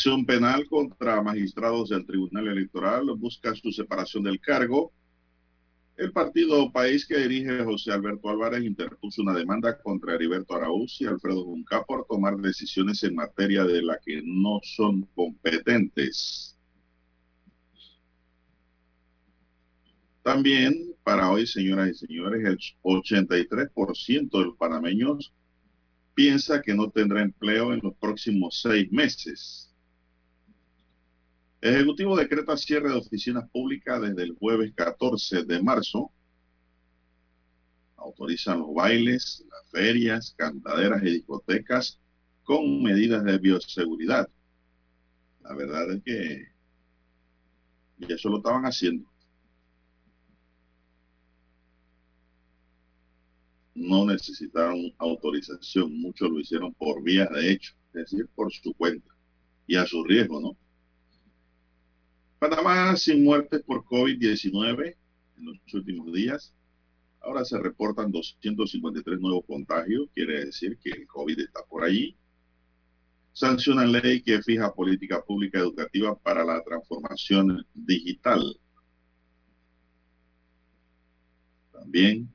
Acción penal contra magistrados del Tribunal Electoral busca su separación del cargo. El partido País que dirige José Alberto Álvarez interpuso una demanda contra Heriberto Araúz y Alfredo Junca por tomar decisiones en materia de la que no son competentes. También para hoy, señoras y señores, el 83% de los panameños piensa que no tendrá empleo en los próximos seis meses. Ejecutivo decreta cierre de oficinas públicas desde el jueves 14 de marzo. Autorizan los bailes, las ferias, cantaderas y discotecas con medidas de bioseguridad. La verdad es que ya eso lo estaban haciendo. no necesitaron autorización, muchos lo hicieron por vía de hecho, es decir, por su cuenta y a su riesgo, ¿no? Panamá sin muertes por COVID-19 en los últimos días. Ahora se reportan 253 nuevos contagios, quiere decir que el COVID está por allí. Sanciona ley que fija política pública educativa para la transformación digital. También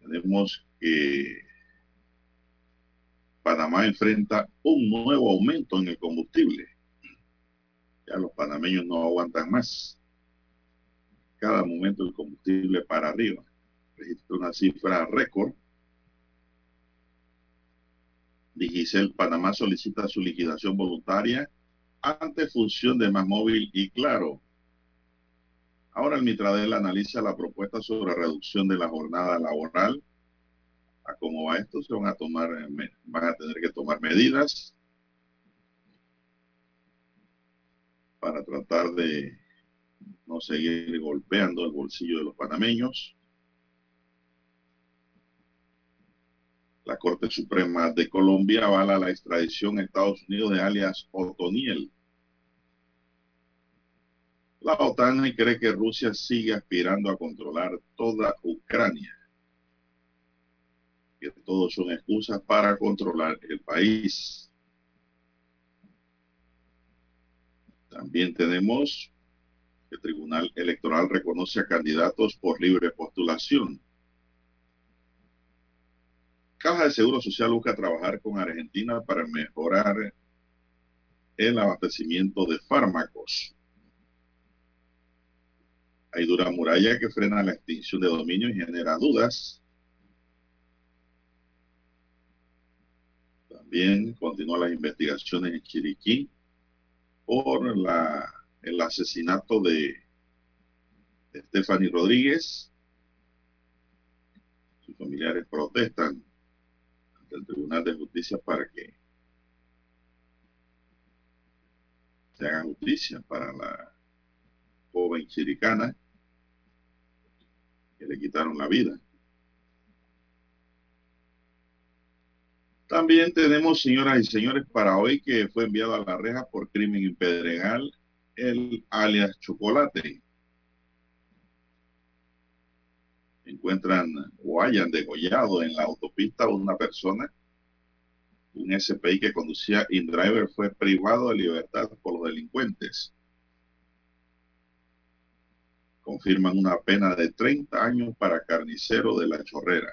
tenemos que Panamá enfrenta un nuevo aumento en el combustible. Ya los panameños no aguantan más. Cada momento el combustible para arriba. Registra una cifra récord. Digicel Panamá solicita su liquidación voluntaria ante función de Más Móvil y Claro. Ahora el Mitradel analiza la propuesta sobre reducción de la jornada laboral. A cómo va esto, se van a tomar, van a tener que tomar medidas para tratar de no seguir golpeando el bolsillo de los panameños. La Corte Suprema de Colombia avala la extradición a Estados Unidos de alias Otoniel. La OTAN cree que Rusia sigue aspirando a controlar toda Ucrania. Que todos son excusas para controlar el país. También tenemos que el Tribunal Electoral reconoce a candidatos por libre postulación. Caja de Seguro Social busca trabajar con Argentina para mejorar el abastecimiento de fármacos. Hay dura muralla que frena la extinción de dominio y genera dudas. También continúan las investigaciones en Chiriquí por la, el asesinato de Stephanie Rodríguez. Sus familiares protestan ante el Tribunal de Justicia para que se haga justicia para la joven chiricana que le quitaron la vida. También tenemos, señoras y señores, para hoy que fue enviado a la reja por crimen impedregal el alias Chocolate. Encuentran o hayan degollado en la autopista una persona. Un SPI que conducía InDriver fue privado de libertad por los delincuentes. Confirman una pena de 30 años para carnicero de la chorrera.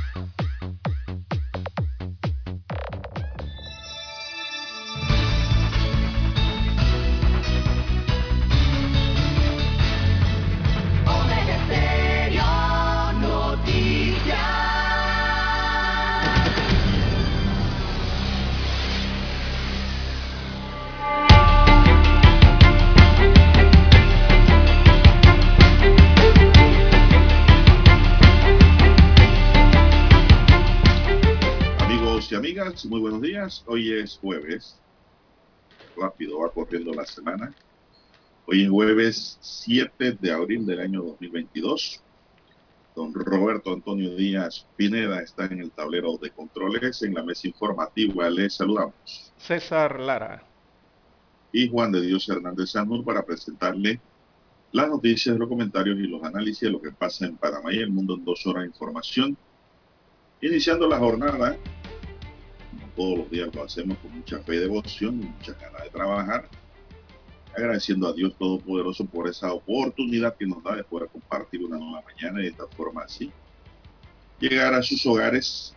Muy buenos días. Hoy es jueves. Rápido va corriendo la semana. Hoy es jueves 7 de abril del año 2022. Don Roberto Antonio Díaz Pineda está en el tablero de controles en la mesa informativa. Le saludamos. César Lara. Y Juan de Dios Hernández Sanur para presentarle las noticias, los comentarios y los análisis de lo que pasa en Panamá y el mundo en dos horas de información. Iniciando la jornada todos los días lo hacemos con mucha fe y devoción y mucha ganas de trabajar, agradeciendo a Dios Todopoderoso por esa oportunidad que nos da de poder compartir una nueva mañana y de esta forma así, llegar a sus hogares,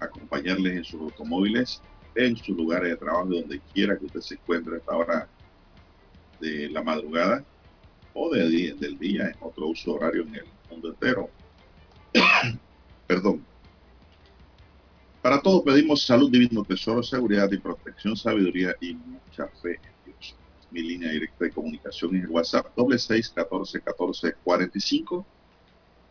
acompañarles en sus automóviles, en sus lugares de trabajo, donde quiera que usted se encuentre a esta hora de la madrugada o de día, del día en otro uso horario en el mundo entero. Perdón. Para todos pedimos salud, divino tesoro, seguridad y protección, sabiduría y mucha fe en Dios. Mi línea directa de comunicación es el WhatsApp doble seis catorce catorce cuarenta y cinco.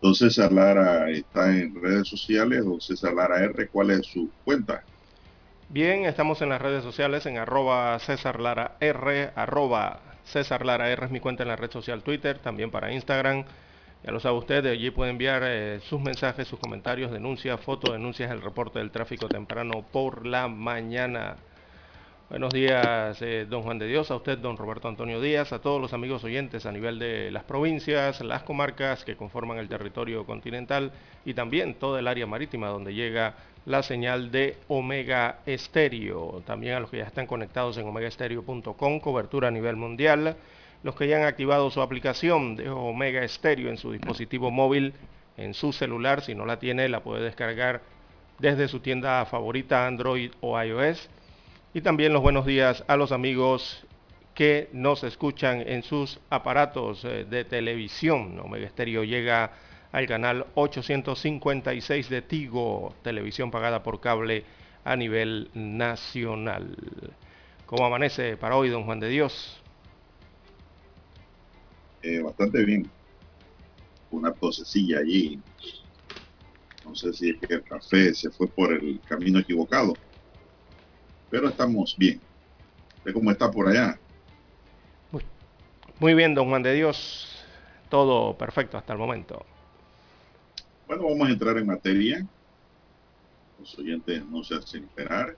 Don César Lara está en redes sociales. Don César Lara R, ¿cuál es su cuenta? Bien, estamos en las redes sociales en arroba César Lara R, arroba César Lara R es mi cuenta en la red social Twitter, también para Instagram ya lo sabe usted, allí puede enviar eh, sus mensajes, sus comentarios, denuncias, fotos, denuncias, el reporte del tráfico temprano por la mañana. Buenos días, eh, don Juan de Dios, a usted, don Roberto Antonio Díaz, a todos los amigos oyentes a nivel de las provincias, las comarcas que conforman el territorio continental y también toda el área marítima donde llega la señal de Omega Estéreo. También a los que ya están conectados en omegaestereo.com, cobertura a nivel mundial los que ya han activado su aplicación de Omega Stereo en su dispositivo móvil, en su celular, si no la tiene, la puede descargar desde su tienda favorita Android o iOS. Y también los buenos días a los amigos que nos escuchan en sus aparatos eh, de televisión. Omega Stereo llega al canal 856 de Tigo, televisión pagada por cable a nivel nacional. ¿Cómo amanece para hoy, don Juan de Dios? Eh, bastante bien. Una tosecilla allí. No sé si es que el café se fue por el camino equivocado. Pero estamos bien. ¿De cómo está por allá? Muy bien, don Juan de Dios. Todo perfecto hasta el momento. Bueno, vamos a entrar en materia. Los oyentes no se hacen esperar.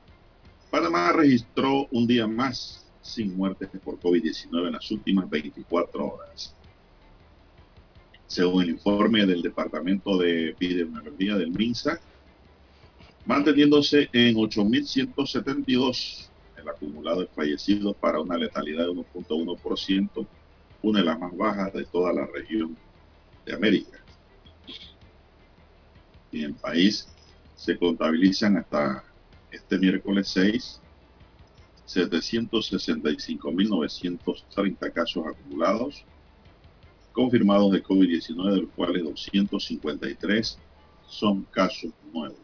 Panamá registró un día más sin muertes por COVID-19 en las últimas 24 horas. Según el informe del Departamento de Epidemiología del MINSA, manteniéndose en 8.172 el acumulado de fallecidos para una letalidad de 1.1%, una de las más bajas de toda la región de América. En el país se contabilizan hasta este miércoles 6 765.930 casos acumulados confirmados de COVID-19, de los cuales 253 son casos nuevos.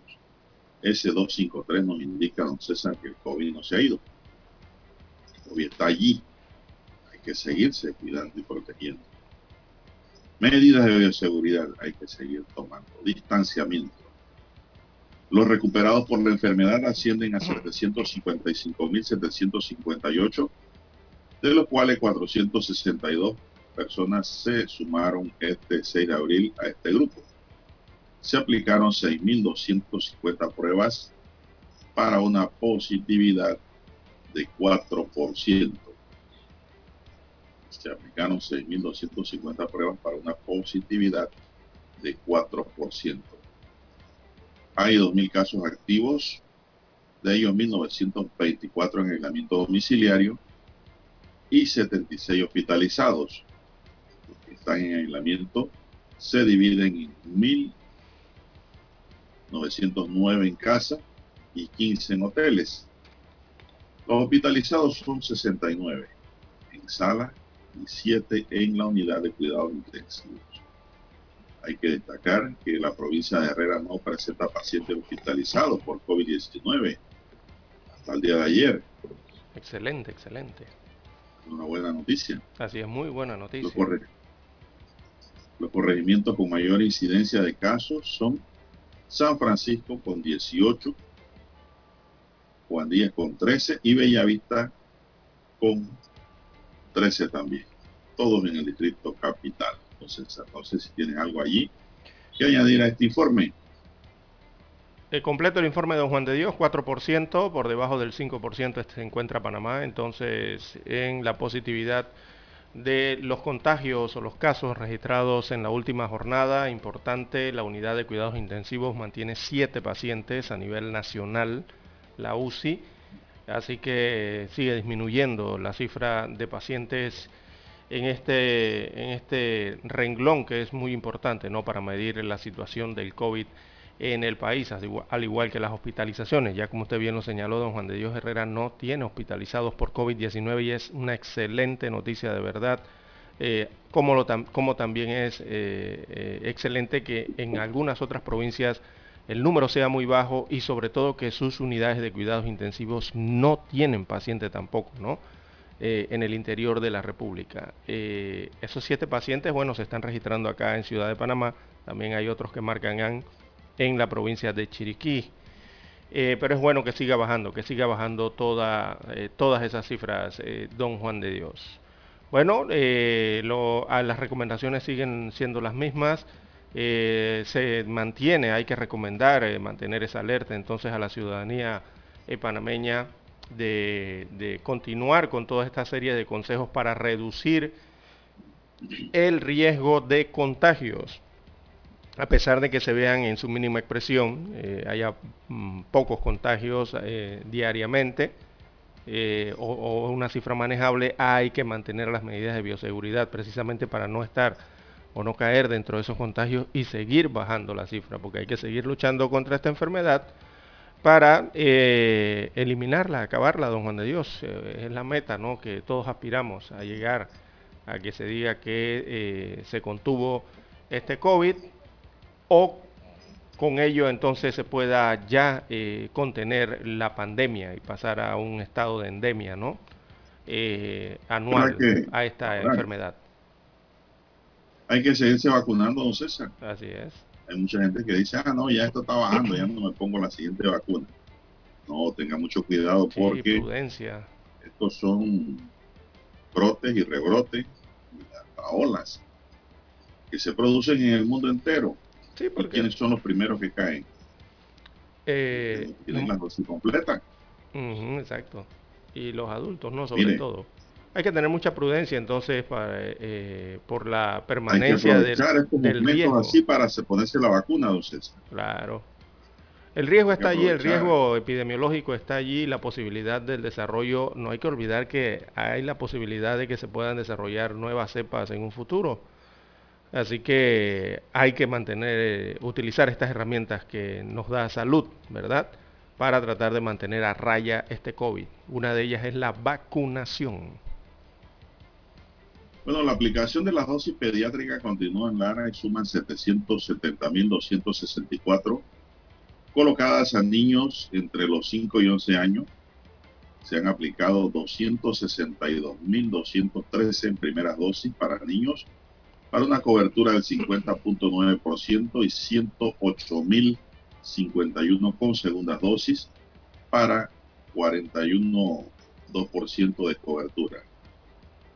S253 nos indica, don César, que el COVID no se ha ido. El COVID está allí. Hay que seguirse cuidando y protegiendo. Medidas de bioseguridad hay que seguir tomando. Distanciamiento. Los recuperados por la enfermedad ascienden a 755.758, de los cuales 462 personas se sumaron este 6 de abril a este grupo. Se aplicaron 6.250 pruebas para una positividad de 4% se aplicaron 6.250 pruebas para una positividad de 4%. Hay 2.000 casos activos, de ellos 1.924 en aislamiento domiciliario y 76 hospitalizados. Los que están en aislamiento se dividen en 1.909 en casa y 15 en hoteles. Los hospitalizados son 69 en sala en la unidad de cuidados intensivos. Hay que destacar que la provincia de Herrera no presenta pacientes hospitalizados por COVID-19 hasta el día de ayer. Excelente, excelente. Una buena noticia. Así es, muy buena noticia. Los, corre los corregimientos con mayor incidencia de casos son San Francisco con 18, Juan Díaz con 13 y Bellavista con 13 también. Todos en el distrito capital. Entonces, no sé si tienen algo allí que añadir a este informe. El completo el informe de Don Juan de Dios, 4%, por debajo del 5% se encuentra Panamá, entonces en la positividad de los contagios o los casos registrados en la última jornada, importante, la unidad de cuidados intensivos mantiene 7 pacientes a nivel nacional, la UCI, Así que sigue disminuyendo la cifra de pacientes en este, en este renglón que es muy importante ¿no? para medir la situación del COVID en el país, al igual que las hospitalizaciones. Ya como usted bien lo señaló, don Juan de Dios Herrera no tiene hospitalizados por COVID-19 y es una excelente noticia de verdad. Eh, como, lo como, también es eh, eh, excelente que en algunas otras provincias el número sea muy bajo y sobre todo que sus unidades de cuidados intensivos no tienen pacientes tampoco, ¿no? Eh, en el interior de la República. Eh, esos siete pacientes, bueno, se están registrando acá en Ciudad de Panamá, también hay otros que marcan en la provincia de Chiriquí. Eh, pero es bueno que siga bajando, que siga bajando toda, todas esas cifras, don Juan de Dios. Bueno, las recomendaciones siguen siendo las mismas. Se mantiene, hay que recomendar mantener esa alerta entonces a la ciudadanía panameña de, continuar con toda esta serie de consejos para reducir el riesgo de contagios. A pesar de que se vean en su mínima expresión, haya mm, pocos contagios diariamente o, o una cifra manejable, hay que mantener las medidas de bioseguridad precisamente para no estar o no caer dentro de esos contagios y seguir bajando la cifra, porque hay que seguir luchando contra esta enfermedad para eh, eliminarla, acabarla, don Juan de Dios. Eh, es la meta ¿no? que todos aspiramos a llegar a que se diga que eh, se contuvo este COVID o con ello entonces se pueda ya contener la pandemia y pasar a un estado de endemia ¿no? anual a esta enfermedad hay que seguirse vacunando, don César. Así es. Hay mucha gente que dice, ah, no, ya esto está bajando, ya no me pongo la siguiente vacuna. No, tenga mucho cuidado porque estos son brotes y rebrotes y hasta olas que se producen en el mundo entero. Sí, porque... ¿Quiénes son los primeros que caen? Eh, tienen la dosis completa. exacto. Y los adultos, ¿no? Sobre todo hay que tener mucha prudencia entonces para, eh, por la permanencia del, del riesgo. así para ponerse la vacuna, don Claro. El riesgo está allí, el riesgo epidemiológico está allí, la posibilidad del desarrollo, no hay que olvidar que hay la posibilidad de que se puedan desarrollar nuevas cepas en un futuro. Así que hay que mantener, eh, utilizar estas herramientas que nos da salud, ¿verdad? Para tratar de mantener a raya este COVID. Una de ellas es la vacunación. Bueno, la aplicación de las dosis pediátricas continúa en Lara y suman 770.264 colocadas a niños entre los 5 y 11 años. Se han aplicado 262.213 en primeras dosis para niños, para una cobertura del 50.9% y 108.051 con segundas dosis para 41.2% de cobertura.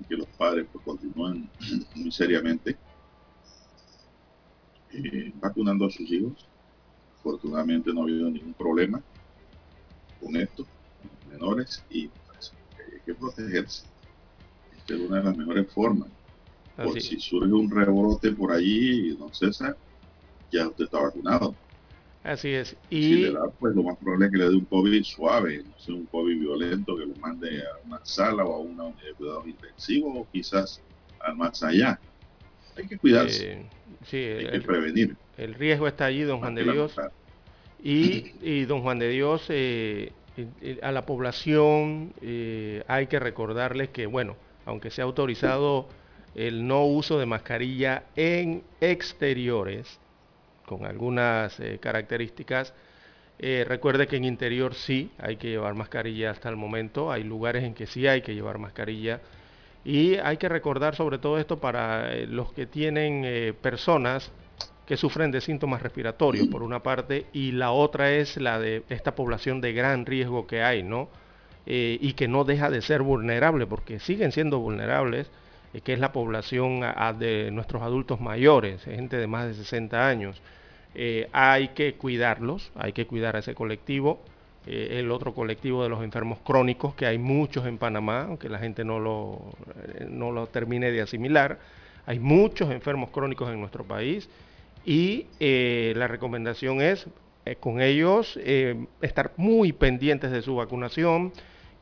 Que los padres pues, continúan muy seriamente eh, vacunando a sus hijos. Afortunadamente no ha habido ningún problema con esto, con los menores, y pues, hay que protegerse. Esta es una de las mejores formas. Por si surge un rebrote por allí, don César, ya usted está vacunado. Así es. Y si le da, pues lo más probable es que le dé un COVID suave, no sea un COVID violento que lo mande a una sala o a una unidad de cuidados intensivos o quizás al más allá. Hay que cuidarse. Eh, sí, hay que prevenir. El riesgo está allí, don Juan de Dios. Y, don Juan de Dios, eh, a la población eh, hay que recordarles que, bueno, aunque se ha autorizado el no uso de mascarilla en exteriores, con algunas eh, características. Eh, recuerde que en interior sí hay que llevar mascarilla hasta el momento, hay lugares en que sí hay que llevar mascarilla y hay que recordar sobre todo esto para eh, los que tienen personas que sufren de síntomas respiratorios por una parte y la otra es la de esta población de gran riesgo que hay, ¿no? y que no deja de ser vulnerable porque siguen siendo vulnerables que es la población de nuestros adultos mayores, gente de más de 60 años. Eh, hay que cuidarlos, hay que cuidar a ese colectivo. Eh, el otro colectivo de los enfermos crónicos, que hay muchos en Panamá, aunque la gente no lo, eh, no lo termine de asimilar. Hay muchos enfermos crónicos en nuestro país y la recomendación es con ellos estar muy pendientes de su vacunación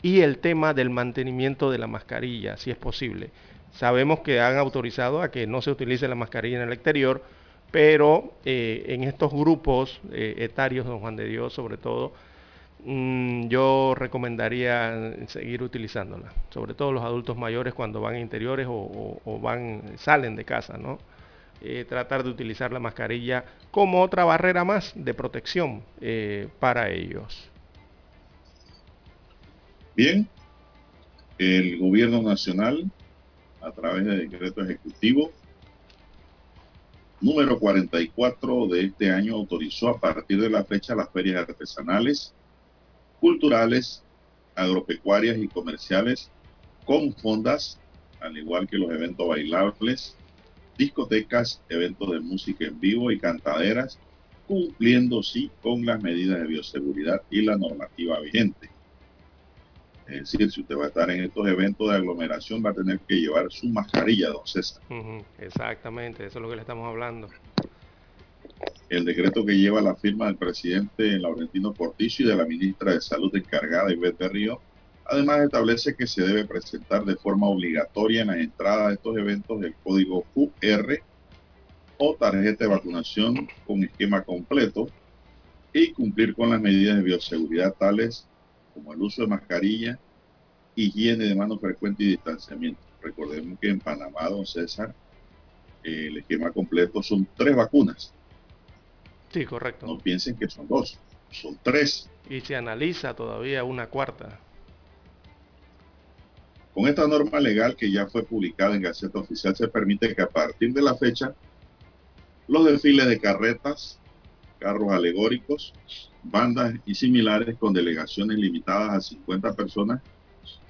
y el tema del mantenimiento de la mascarilla, si es posible. Sabemos que han autorizado a que no se utilice la mascarilla en el exterior, pero eh, en estos grupos eh, etarios, don Juan de Dios sobre todo, mm, yo recomendaría seguir utilizándola, sobre todo los adultos mayores cuando van a interiores o, van, salen de casa, ¿no? Eh, tratar de utilizar la mascarilla como otra barrera más de protección para ellos. Bien, el gobierno nacional a través de decreto ejecutivo número 44 de este año autorizó a partir de la fecha las ferias artesanales, culturales, agropecuarias y comerciales con fondas, al igual que los eventos bailables, discotecas, eventos de música en vivo y cantaderas, cumpliendo sí con las medidas de bioseguridad y la normativa vigente. Es decir, si usted va a estar en estos eventos de aglomeración, va a tener que llevar su mascarilla, don César. Exactamente, eso es lo que le estamos hablando. El decreto que lleva la firma del presidente Laurentino Portillo y de la ministra de Salud encargada, Ivette Río, además establece que se debe presentar de forma obligatoria en la entrada de estos eventos el código QR o tarjeta de vacunación con esquema completo y cumplir con las medidas de bioseguridad tales como el uso de mascarilla, higiene de manos frecuente y distanciamiento. Recordemos que en Panamá, don César, el esquema completo son tres vacunas. Sí, correcto. No piensen que son dos, son tres. Y se analiza todavía una cuarta. Con esta norma legal que ya fue publicada en Gaceta Oficial, se permite que a partir de la fecha los desfiles de carretas, carros alegóricos, bandas y similares con delegaciones limitadas a 50 personas,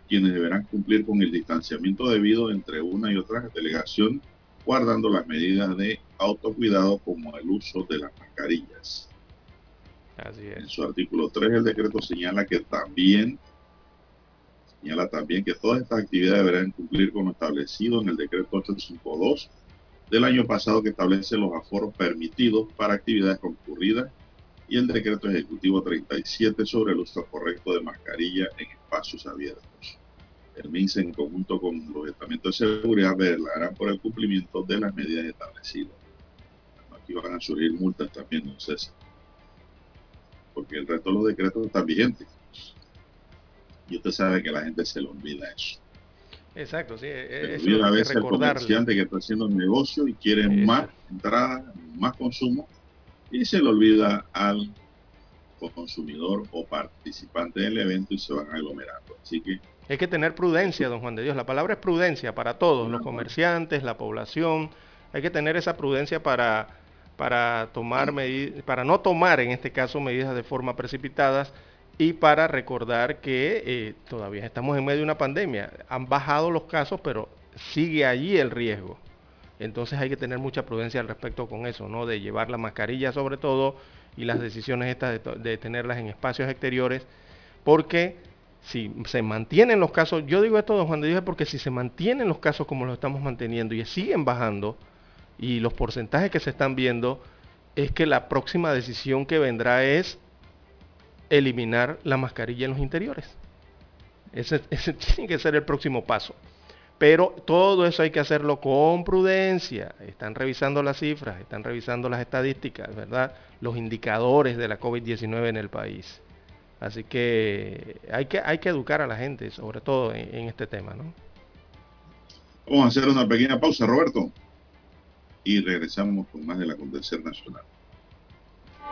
quienes deberán cumplir con el distanciamiento debido entre una y otra delegación, guardando las medidas de autocuidado como el uso de las mascarillas. En su artículo 3 el decreto señala que también señala también que todas estas actividades deberán cumplir con lo establecido en el decreto 852 del año pasado que establece los aforos permitidos para actividades concurridas y el decreto ejecutivo 37 sobre el uso correcto de mascarilla en espacios abiertos. El MINSE en conjunto con los estamentos de seguridad velarán por el cumplimiento de las medidas establecidas. Aquí van a surgir multas también, no sé porque el resto de los decretos están vigentes. Y usted sabe que la gente se le olvida eso. Exacto, sí. Se es olvida a veces el comerciante que está haciendo el negocio y quiere más entrada, más consumo y se le olvida al consumidor o participante del evento y se van aglomerando. Así que hay que tener prudencia, don Juan de Dios. La palabra es prudencia para todos, los comerciantes, la población. Hay que tener esa prudencia para, para, tomar para no tomar, en este caso, medidas de forma precipitadas y para recordar que eh, todavía estamos en medio de una pandemia. Han bajado los casos, pero sigue allí el riesgo. Entonces hay que tener mucha prudencia al respecto con eso, ¿no? De llevar la mascarilla sobre todo y las decisiones estas de, tenerlas en espacios exteriores, porque si se mantienen los casos, yo digo esto, don Juan de Dios, porque si se mantienen los casos como los estamos manteniendo y siguen bajando, y los porcentajes que se están viendo, es que la próxima decisión que vendrá es eliminar la mascarilla en los interiores. Ese, tiene que ser el próximo paso. Pero todo eso hay que hacerlo con prudencia. Están revisando las cifras, están revisando las estadísticas, ¿verdad? Los indicadores de la COVID-19 en el país. Así que hay que, hay que educar a la gente, sobre todo en, este tema, ¿no? Vamos a hacer una pequeña pausa, Roberto. Y regresamos con más del acontecer nacional.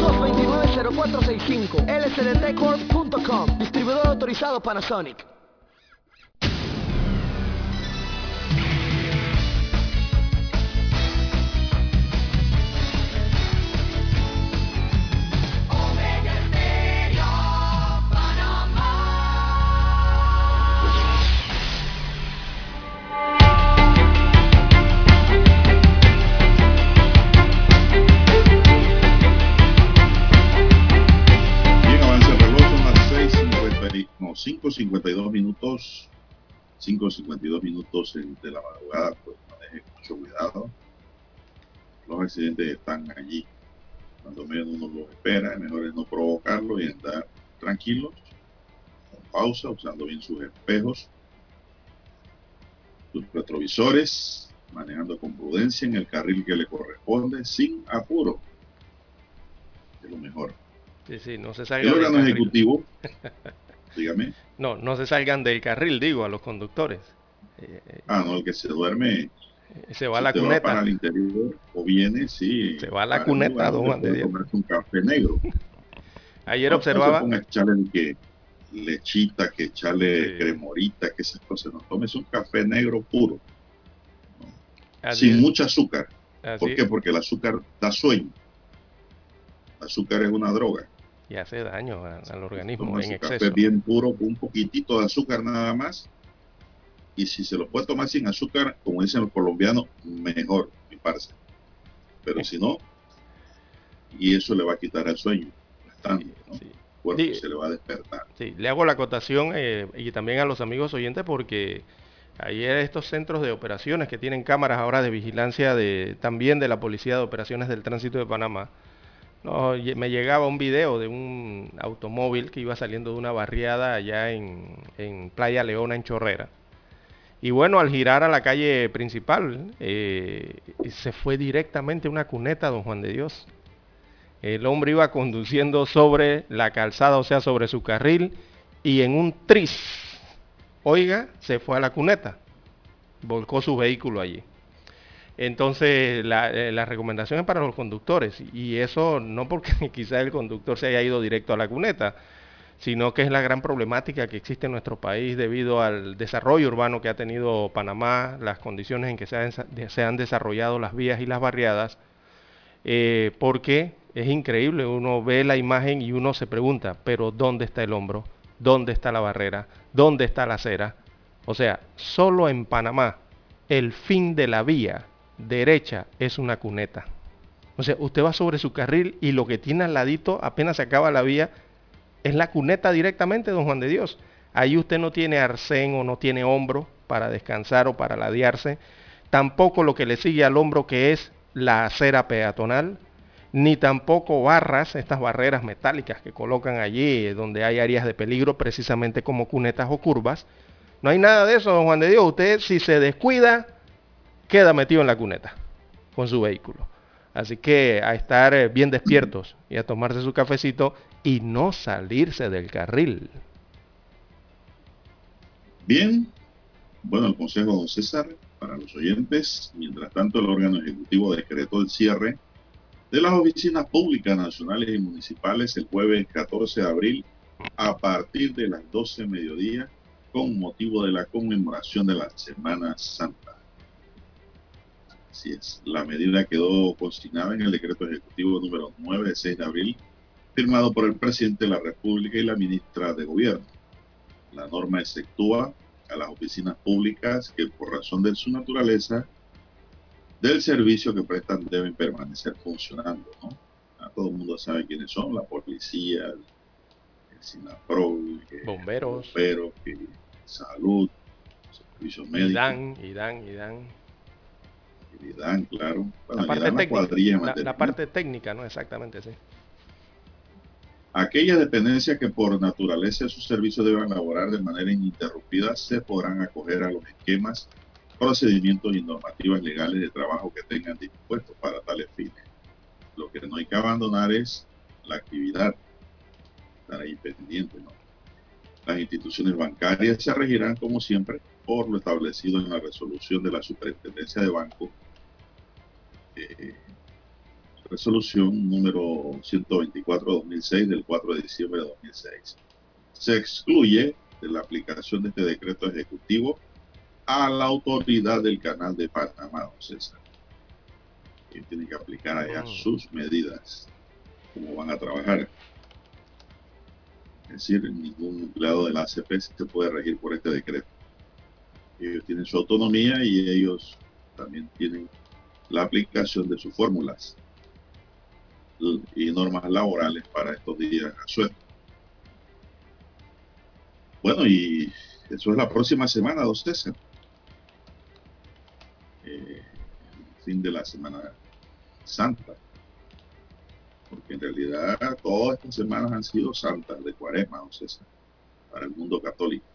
229-0465 lsdtcorp.com Distribuidor autorizado Panasonic. No, 5.52 minutos, 5.52 minutos de la madrugada, pues maneje mucho cuidado. Los accidentes están allí. Cuando menos uno los espera, es mejor es no provocarlo y andar tranquilos, con pausa, usando bien sus espejos, sus retrovisores, manejando con prudencia en el carril que le corresponde, sin apuro. Es lo mejor. Sí, sí, no se salga. El órgano ejecutivo Dígame. No, no se salgan del carril, digo, a los conductores. ah, no, el que se duerme. Eh, se va a la cuneta. para el interior o viene, sí. Se va a la cuneta, don Juan de un café negro. Ayer observaba. No echarle que lechita, que echarle cremorita, que esas cosas. No tomes un café negro puro. Sin mucho azúcar. ¿Por qué? Porque el azúcar da sueño. El azúcar es una droga y hace daño al organismo en exceso. Café bien puro con un poquitito de azúcar nada más. Y si se lo puede tomar sin azúcar, como dicen los colombianos, mejor, mi parce. Pero si no, y eso le va a quitar el sueño, bastante, ¿no? se le va a despertar. Sí, le hago la acotación eh, y también a los amigos oyentes porque ayer estos centros de operaciones que tienen cámaras ahora de vigilancia de también de la Policía de Operaciones del Tránsito de Panamá, no, me llegaba un video de un automóvil que iba saliendo de una barriada allá en, Playa Leona, en Chorrera. Y bueno, al girar a la calle principal, eh, se fue directamente a una cuneta, don Juan de Dios. El hombre iba conduciendo sobre la calzada, o sea, sobre su carril, y en un tris, oiga, se fue a la cuneta. Volcó su vehículo allí. Entonces, la, eh, la, recomendación es para los conductores, y eso no porque quizá el conductor se haya ido directo a la cuneta, sino que es la gran problemática que existe en nuestro país debido al desarrollo urbano que ha tenido Panamá, las condiciones en que se han, se han desarrollado las vías y las barriadas, eh, porque es increíble, uno ve la imagen y uno se pregunta, pero ¿dónde está el hombro? ¿Dónde está la barrera? ¿Dónde está la acera? O sea, solo en Panamá el fin de la vía derecha es una cuneta. O sea, usted va sobre su carril y lo que tiene al ladito, apenas se acaba la vía, es la cuneta directamente, don Juan de Dios. Ahí usted no tiene arcén o no tiene hombro para descansar o para ladearse. Tampoco lo que le sigue al hombro que es la acera peatonal, ni tampoco barras, estas barreras metálicas que colocan allí donde hay áreas de peligro, precisamente como cunetas o curvas. No hay nada de eso, don Juan de Dios. Usted si se descuida, queda metido en la cuneta con su vehículo. Así que a estar eh, bien despiertos y a tomarse su cafecito y no salirse del carril. Bien, bueno, el consejo, don César, para los oyentes, mientras tanto el órgano ejecutivo decretó el cierre de las oficinas públicas nacionales y municipales el jueves 14 de abril a partir de las 12 de mediodía con motivo de la conmemoración de la Semana Santa. Así es, la medida quedó consignada en el decreto ejecutivo número 9 de 6 de abril, firmado por el presidente de la República y la ministra de Gobierno. La norma exceptúa a las oficinas públicas que por razón de su naturaleza del servicio que prestan deben permanecer funcionando, ¿no? A todo el mundo sabe quiénes son, la policía, el, SINAPRO, bomberos, bomberos salud, servicios médicos. IDAN, IDAN, IDAN. Claro. la, parte técnica, la, parte técnica, ¿no? Exactamente, sí. Aquellas dependencias que por naturaleza de su servicio deban laborar de manera ininterrumpida se podrán acoger a los esquemas procedimientos y normativas legales de trabajo que tengan dispuestos para tales fines. Lo que no hay que abandonar es la actividad, estar ahí pendiente. ¿no? Las instituciones bancarias se regirán, como siempre, por lo establecido en la resolución de la Superintendencia de Banco, eh, resolución número 124-2006 del 4 de diciembre de 2006. Se excluye de la aplicación de este decreto ejecutivo a la autoridad del canal de Panamá, don César. Tiene que aplicar allá oh. sus medidas, cómo van a trabajar. Es decir, ningún empleado de la ACP se puede regir por este decreto. Ellos tienen su autonomía y ellos también tienen la aplicación de sus fórmulas y normas laborales para estos días a sueldo. Bueno, y eso es la próxima semana, don César. Eh, fin de la Semana Santa. Porque en realidad todas estas semanas han sido santas de cuaresma, don César, para el mundo católico.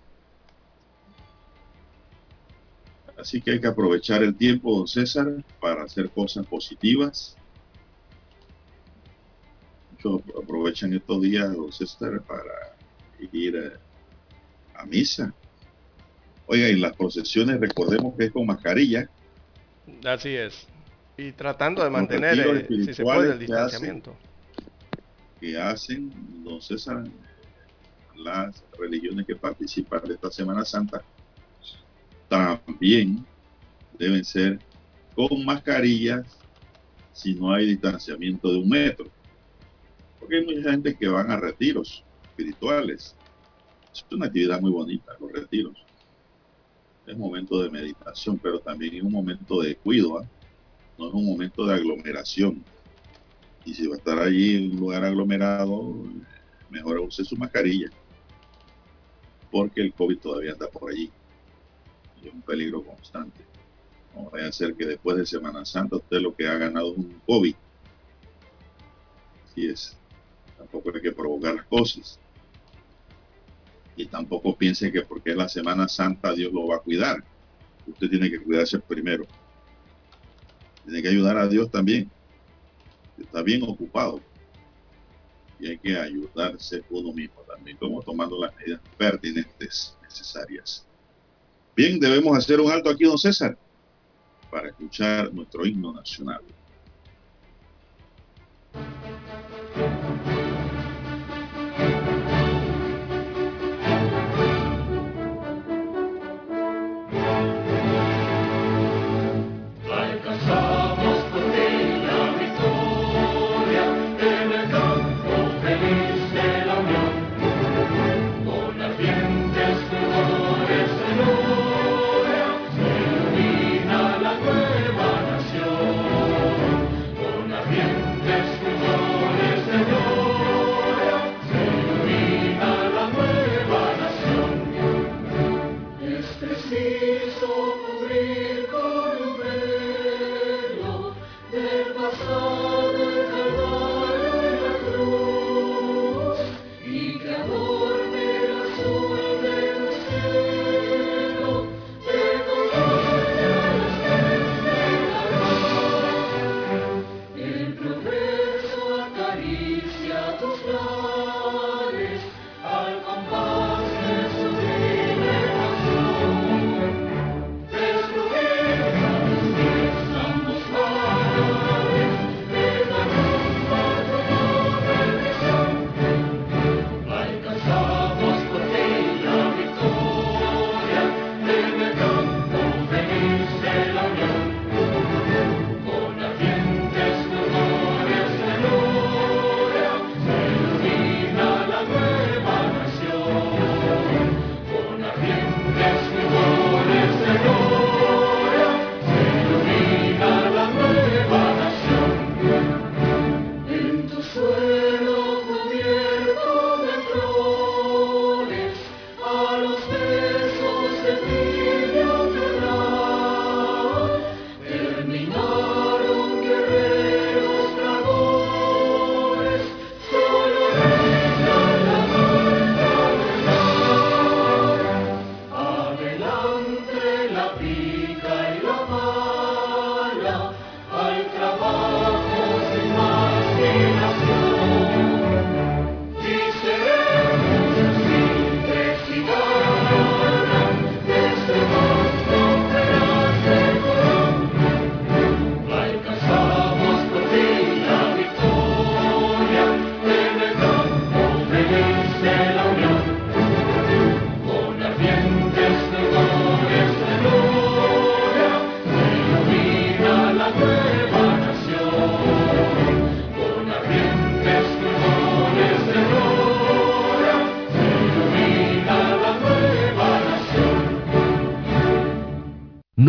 Así que hay que aprovechar el tiempo, don César, para hacer cosas positivas. Muchos aprovechan estos días, don César, para ir a, a misa. Oiga, y las procesiones, recordemos que es con mascarilla. Así es. Y tratando de mantener, eh, si se puede, el distanciamiento. Que hacen, no César, las religiones que participan de esta Semana Santa, también deben ser con mascarillas si no hay distanciamiento de un metro. Porque hay mucha gente que van a retiros espirituales. Es una actividad muy bonita, los retiros es momento de meditación, pero también es un momento de cuidado, ¿ah? no es un momento de aglomeración. Y si va a estar allí en un lugar aglomerado, mejor use su mascarilla, porque el COVID todavía está por allí. Es un peligro constante. No vaya a ser que después de Semana Santa usted lo que ha ganado es un COVID. Así es. Tampoco hay que provocar las cosas y tampoco piensen que porque es la Semana Santa Dios lo va a cuidar. usted tiene que cuidarse primero. Tiene que ayudar a Dios también. Está bien ocupado. Y hay que ayudarse uno mismo también, como tomando las medidas pertinentes necesarias. Bien, debemos hacer un alto aquí, don César, para escuchar nuestro himno nacional.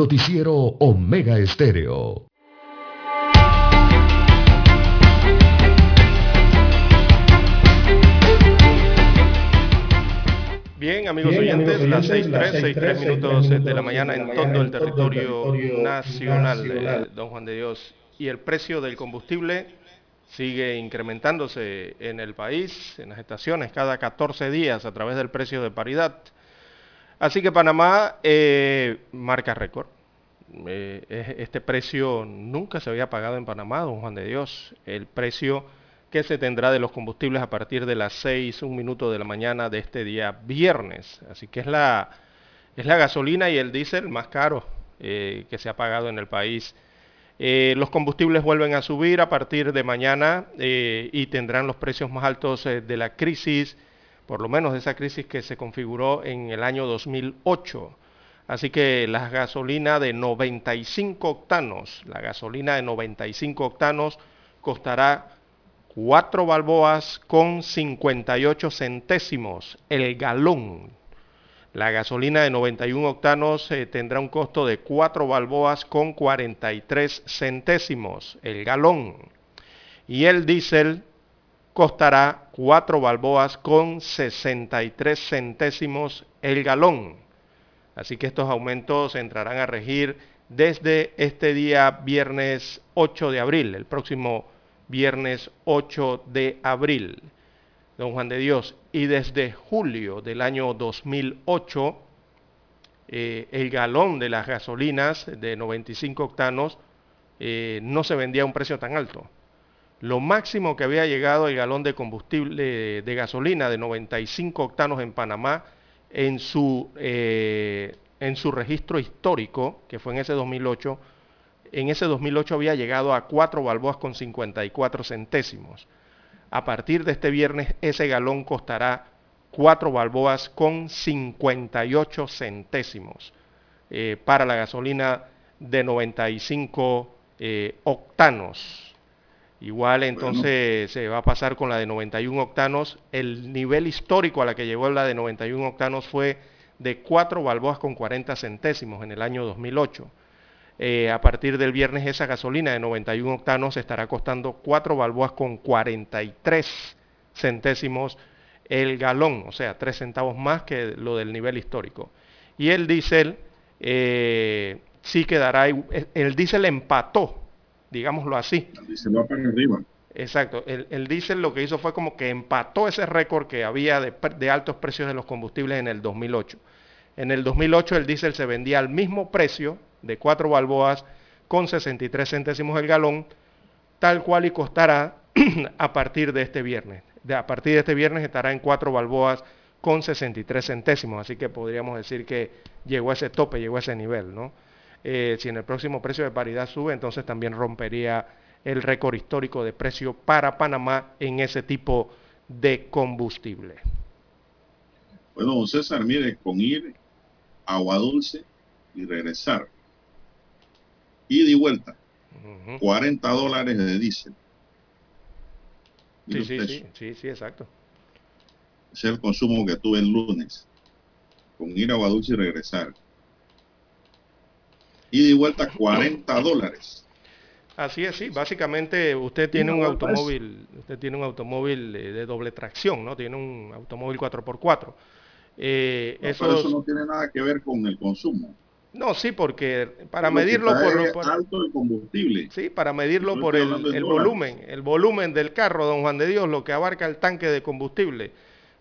Noticiero Omega Estéreo. Bien, amigos oyentes, las 6.3, 3 minutos de la mañana en todo el territorio nacional, don Juan de Dios. Y el precio del combustible sigue incrementándose en el país, en las estaciones, cada 14 días a través del precio de paridad. Así que Panamá eh, marca récord. Eh, este precio nunca se había pagado en Panamá, don Juan de Dios. El precio que se tendrá de los combustibles a partir de las 6, un minuto de la mañana de este día viernes. Así que es la, es la gasolina y el diésel más caro eh, que se ha pagado en el país. Eh, los combustibles vuelven a subir a partir de mañana y tendrán los precios más altos de la crisis, por lo menos de esa crisis que se configuró en el año 2008. Así que la gasolina de 95 octanos, la gasolina de 95 octanos costará 4 balboas con 58 centésimos el galón. La gasolina de 91 octanos eh, tendrá un costo de 4 balboas con 43 centésimos el galón. Y el diésel costará 4 balboas con 63 centésimos el galón. Así que estos aumentos entrarán a regir desde este día viernes 8 de abril, el próximo viernes 8 de abril. Don Juan de Dios, y desde julio del año 2008, eh, el galón de las gasolinas de 95 octanos eh, no se vendía a un precio tan alto. Lo máximo que había llegado el galón de combustible de, gasolina de 95 octanos en Panamá en su, eh, en su registro histórico, que fue en ese 2008, en ese 2008 había llegado a 4 balboas con 54 centésimos. A partir de este viernes ese galón costará 4 balboas con 58 centésimos eh, para la gasolina de 95 eh, octanos. Igual entonces se va a pasar con la de 91 octanos. El nivel histórico a la que llegó la de 91 octanos fue de 4 balboas con 40 centésimos en el año 2008. Eh, a partir del viernes esa gasolina de 91 octanos estará costando 4 balboas con 43 centésimos el galón, o sea, 3 centavos más que lo del nivel histórico. Y el diésel eh, sí quedará, el diésel empató, digámoslo así. El diésel va para arriba. Exacto, el, el diésel lo que hizo fue como que empató ese récord que había de, de altos precios de los combustibles en el 2008. En el 2008 el diésel se vendía al mismo precio de 4 balboas con 63 centésimos el galón, tal cual y costará a partir de este viernes. De, a partir de este viernes estará en 4 balboas con 63 centésimos, así que podríamos decir que llegó a ese tope, llegó a ese nivel, ¿no? Eh, si en el próximo precio de paridad sube, entonces también rompería el récord histórico de precio para Panamá en ese tipo de combustible. Bueno, César, mire, con ir agua dulce y regresar, ida y vuelta. 40 dólares de diésel. Sí, sí, sí, sí, sí, exacto. Ese es el consumo que tuve el lunes. Con ir a Guadulce y regresar. Ida y vuelta 40 dólares. Así es, sí. Básicamente usted tiene un automóvil, usted tiene un automóvil de, doble tracción, ¿no? Tiene un automóvil 4x4. Eh, pero eso no tiene nada que ver con el consumo. No, sí, porque para medirlo por, por, alto el combustible. Sí, para medirlo por el, volumen, el volumen del carro, don Juan de Dios, lo que abarca el tanque de combustible.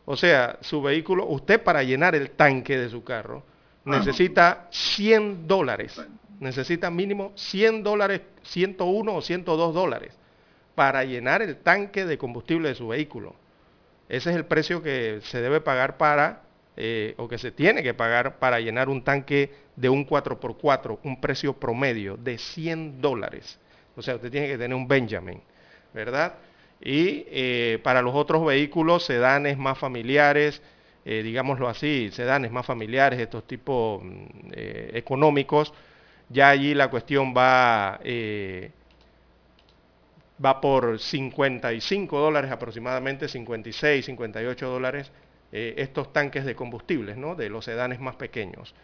O sea, su vehículo, usted para llenar el tanque de su carro necesita 100 dólares. Necesita mínimo 100 dólares, 101 o 102 dólares para llenar el tanque de combustible de su vehículo. Ese es el precio que se debe pagar para, eh, o que se tiene que pagar para llenar un tanque de un 4x4, un precio promedio de 100 dólares. O sea, usted tiene que tener un Benjamin, ¿verdad? Y eh, para los otros vehículos, sedanes más familiares, eh, digámoslo así, sedanes más familiares, estos tipos mm, eh, económicos, ya allí la cuestión va, va por 55 dólares aproximadamente, 56, 58 dólares, estos tanques de combustibles, ¿no? De los sedanes más pequeños.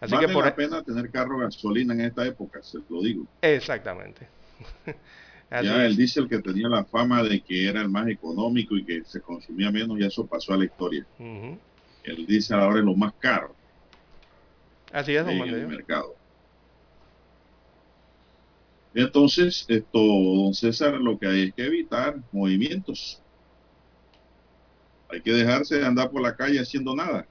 Así vale que por la e- pena tener carro gasolina en esta época, se lo digo. Exactamente. ya el diésel que tenía la fama de que era el más económico y que se consumía menos, ya eso pasó a la historia. El diésel ahora es lo más caro. Así es, en el mercado. Entonces, esto, don César, lo que hay es que evitar movimientos. Hay que dejarse de andar por la calle haciendo nada.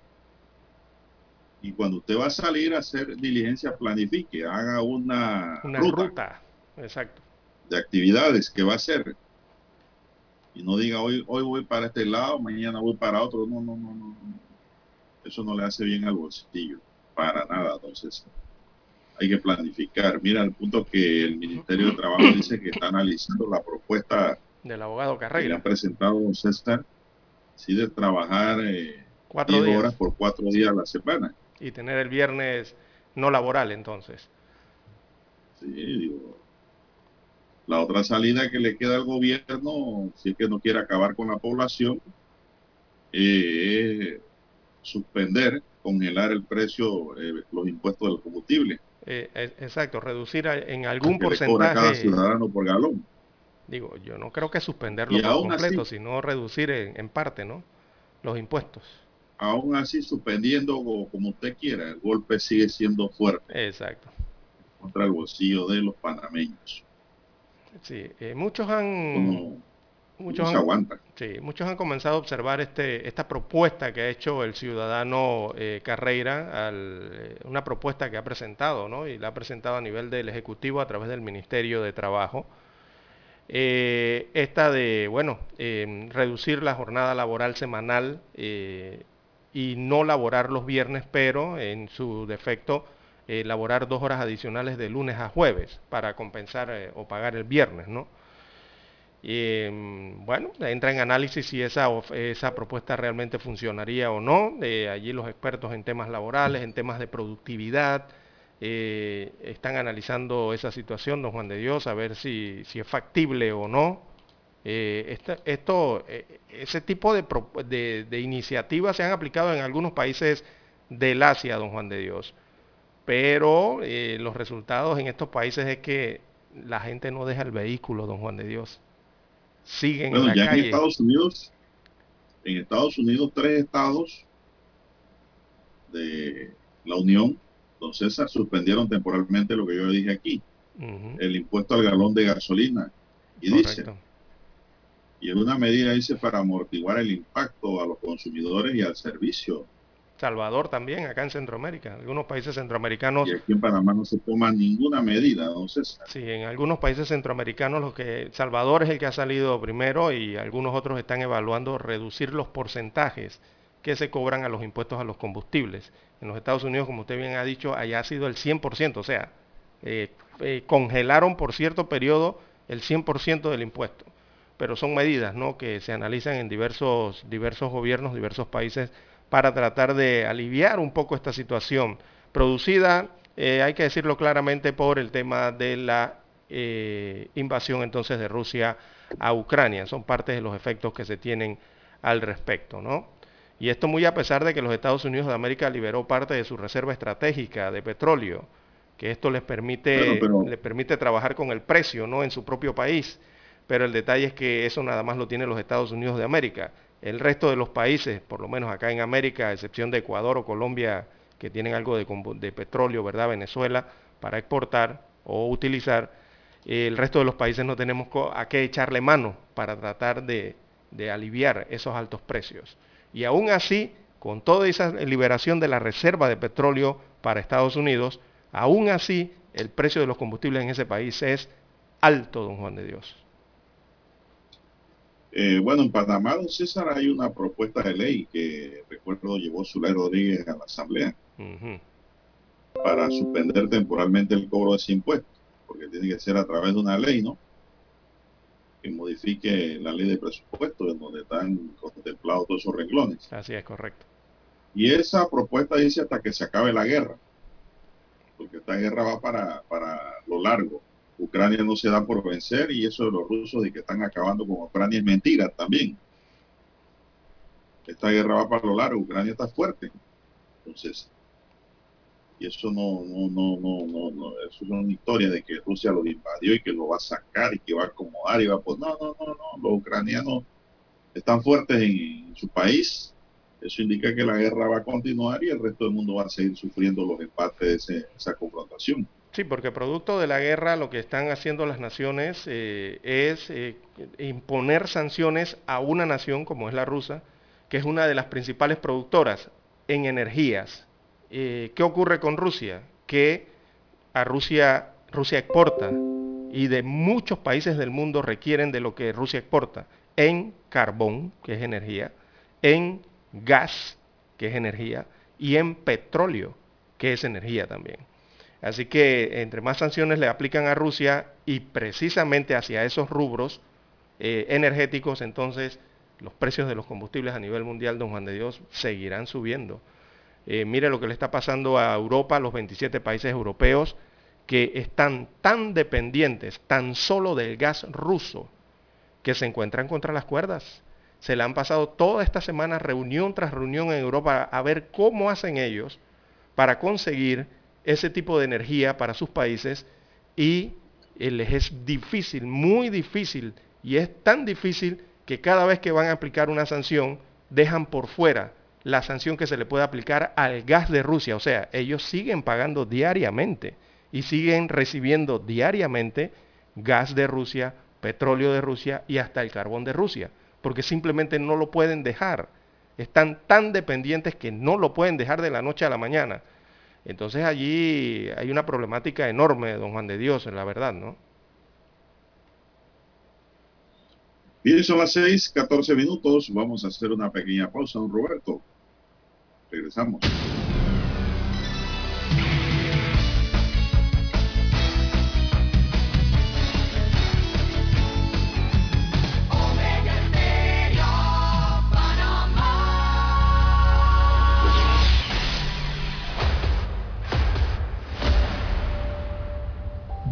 Y cuando usted va a salir a hacer diligencia, planifique, haga una, ruta, Exacto. De actividades que va a hacer. Y no diga hoy, hoy voy para este lado, mañana voy para otro. No, no, no, no. Eso no le hace bien al bolsillo. Para nada, entonces. Hay que planificar. Mira, al punto que el Ministerio de Trabajo dice que está analizando la propuesta del abogado Carrera. Que ha presentado César, sí, de trabajar eh, cuatro horas por cuatro días a la semana y tener el viernes no laboral entonces. Sí, digo, la otra salida que le queda al gobierno, si es que no quiere acabar con la población, eh, es suspender, congelar el precio, eh, los impuestos del combustible. Eh, exacto, reducir en algún porcentaje. Cada ciudadano por galón. Digo, yo no creo que suspenderlo por completo, sino reducir en, en parte, ¿no? Los impuestos aún así suspendiendo como usted quiera, el golpe sigue siendo fuerte. Exacto. Contra el bolsillo de los panameños. Sí, eh, muchos han... muchos han, sí, muchos han comenzado a observar este, esta propuesta que ha hecho el ciudadano eh, Carreira, al, eh, una propuesta que ha presentado, ¿no? y la ha presentado a nivel del Ejecutivo a través del Ministerio de Trabajo. Eh, esta de, bueno, em, reducir la jornada laboral semanal y no laborar los viernes, pero en su defecto laborar dos horas adicionales de lunes a jueves para compensar o pagar el viernes, ¿no? Mm, bueno, entra en análisis si esa, esa propuesta realmente funcionaría o no. allí los expertos en temas laborales, en temas de productividad, eh, están analizando esa situación, don Juan de Dios, a ver si, si es factible o no. Eh, esto, eh, ese tipo de, de, de, iniciativas se han aplicado en algunos países del Asia, don Juan de Dios, pero los resultados en estos países es que la gente no deja el vehículo, don Juan de Dios siguen bueno, en la ya calle. en Estados Unidos, en Estados Unidos, tres estados de la Unión, don César, suspendieron temporalmente lo que yo dije aquí, uh -huh. el impuesto al galón de gasolina. Y Correcto. dice, y es una medida, dice, para amortiguar el impacto a los consumidores y al servicio Salvador también, acá en Centroamérica. Algunos países centroamericanos. Y aquí en Panamá no se toma ninguna medida, entonces. Sí, en algunos países centroamericanos, los que Salvador es el que ha salido primero y algunos otros están evaluando reducir los porcentajes que se cobran a los impuestos a los combustibles. En los Estados Unidos, como usted bien ha dicho, allá ha sido el 100%, o sea, eh, eh, congelaron por cierto periodo el 100% del impuesto. Pero son medidas ¿no? que se analizan en diversos, diversos gobiernos, diversos países para tratar de aliviar un poco esta situación producida, eh, hay que decirlo claramente, por el tema de la eh, invasión entonces de Rusia a Ucrania. Son parte de los efectos que se tienen al respecto, ¿no? Y esto muy a pesar de que los Estados Unidos de América liberó parte de su reserva estratégica de petróleo, que esto les permite, pero, pero, les permite trabajar con el precio, ¿no? En su propio país. Pero el detalle es que eso nada más lo tienen los Estados Unidos de América. El resto de los países, por lo menos acá en América, a excepción de Ecuador o Colombia, que tienen algo de, de petróleo, ¿verdad? Venezuela, para exportar o utilizar, el resto de los países no tenemos a qué echarle mano para tratar de, de aliviar esos altos precios. Y aún así, con toda esa liberación de la reserva de petróleo para Estados Unidos, aún así el precio de los combustibles en ese país es alto, don Juan de Dios. Eh, bueno, en Panamá, don César, hay una propuesta de ley que, recuerdo, llevó Zulay Rodríguez a la Asamblea uh -huh. para suspender temporalmente el cobro de ese impuesto, porque tiene que ser a través de una ley, ¿no? Que modifique la ley de presupuesto, en donde están contemplados todos esos renglones. Así es, correcto. Y esa propuesta dice hasta que se acabe la guerra, porque esta guerra va para, para lo largo. Ucrania no se da por vencer y eso de los rusos de que están acabando con Ucrania es mentira también. Esta guerra va para lo largo, Ucrania está fuerte. Entonces, y eso no, no, no, no, no, no, eso son historias de que Rusia lo invadió y que lo va a sacar y que va a acomodar y va a pues no, no, no, no, los ucranianos están fuertes en, su país. Eso indica que la guerra va a continuar y el resto del mundo va a seguir sufriendo los empates de esa confrontación. Sí, porque producto de la guerra lo que están haciendo las naciones eh, es eh, imponer sanciones a una nación como es la rusa, que es una de las principales productoras en energías. Eh, ¿Qué ocurre con Rusia? Que a Rusia, Rusia exporta y de muchos países del mundo requieren de lo que Rusia exporta en carbón, que es energía, en gas, que es energía, y en petróleo, que es energía también. Así que entre más sanciones le aplican a Rusia y precisamente hacia esos rubros eh, energéticos, entonces los precios de los combustibles a nivel mundial, don Juan de Dios, seguirán subiendo. Eh, mire lo que le está pasando a Europa, a los 27 países europeos, que están tan dependientes tan solo del gas ruso, que se encuentran contra las cuerdas. Se le han pasado toda esta semana reunión tras reunión en Europa a ver cómo hacen ellos para conseguir ese tipo de energía para sus países y les es difícil, muy difícil, y es tan difícil que cada vez que van a aplicar una sanción, dejan por fuera la sanción que se le puede aplicar al gas de Rusia. O sea, ellos siguen pagando diariamente y siguen recibiendo diariamente gas de Rusia petróleo de Rusia y hasta el carbón de Rusia, porque simplemente no lo pueden dejar. Están tan dependientes que no lo pueden dejar de la noche a la mañana. Entonces allí hay una problemática enorme, don Juan de Dios, en la verdad, ¿no? Bien, son las 6, 14 minutos. Vamos a hacer una pequeña pausa, don Roberto. Regresamos.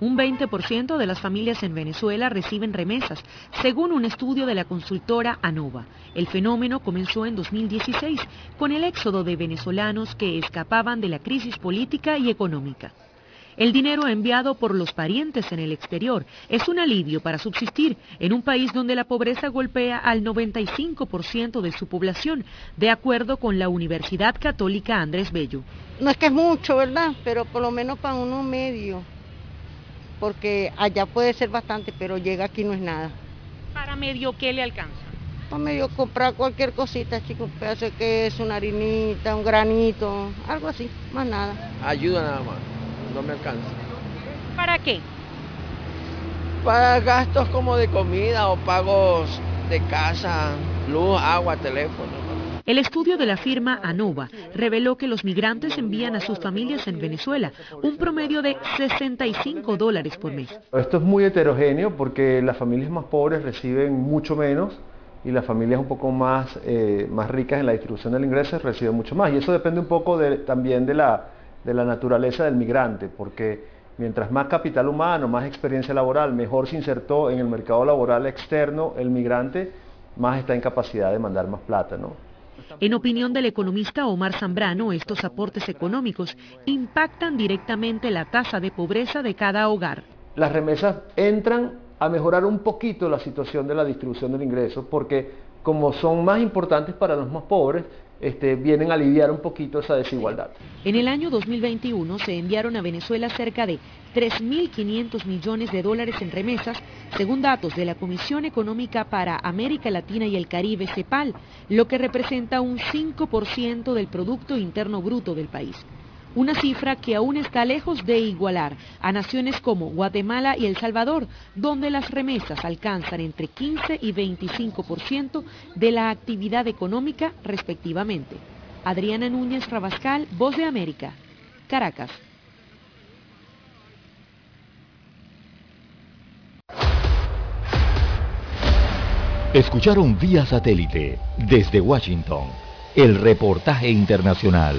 Un 20% de las familias en Venezuela reciben remesas, según un estudio de la consultora ANOVA. El fenómeno comenzó en 2016 con el éxodo de venezolanos que escapaban de la crisis política y económica. El dinero enviado por los parientes en el exterior es un alivio para subsistir en un país donde la pobreza golpea al 95% de su población, de acuerdo con la Universidad Católica Andrés Bello. No es que es mucho, ¿verdad? Pero por lo menos para uno medio porque allá puede ser bastante, pero llega aquí no es nada. ¿Para medio qué le alcanza? Para medio comprar cualquier cosita, chico, un pedazo de queso, una harinita, un granito, algo así, más nada. Ayuda nada más, no me alcanza. ¿Para qué? Para gastos como de comida o pagos de casa, luz, agua, teléfono. El estudio de la firma ANOVA reveló que los migrantes envían a sus familias en Venezuela un promedio de 65 dólares por mes. Esto es muy heterogéneo porque las familias más pobres reciben mucho menos y las familias un poco más, eh, más ricas en la distribución del ingreso reciben mucho más. Y eso depende un poco también de la, de la naturaleza del migrante, porque mientras más capital humano, más experiencia laboral, mejor se insertó en el mercado laboral externo el migrante, más está en capacidad de mandar más plata. ¿no? En opinión del economista Omar Zambrano, estos aportes económicos impactan directamente la tasa de pobreza de cada hogar. Las remesas entran a mejorar un poquito la situación de la distribución del ingreso porque como son más importantes para los más pobres, este, vienen a aliviar un poquito esa desigualdad. En el año 2021 se enviaron a Venezuela cerca de 3.500 millones de dólares en remesas, según datos de la Comisión Económica para América Latina y el Caribe, CEPAL, lo que representa un 5% del Producto Interno Bruto del país una cifra que aún está lejos de igualar a naciones como Guatemala y El Salvador, donde las remesas alcanzan entre 15 y 25% de la actividad económica respectivamente. Adriana Núñez Rabascal, Voz de América, Caracas. Escucharon vía satélite desde Washington el reportaje internacional.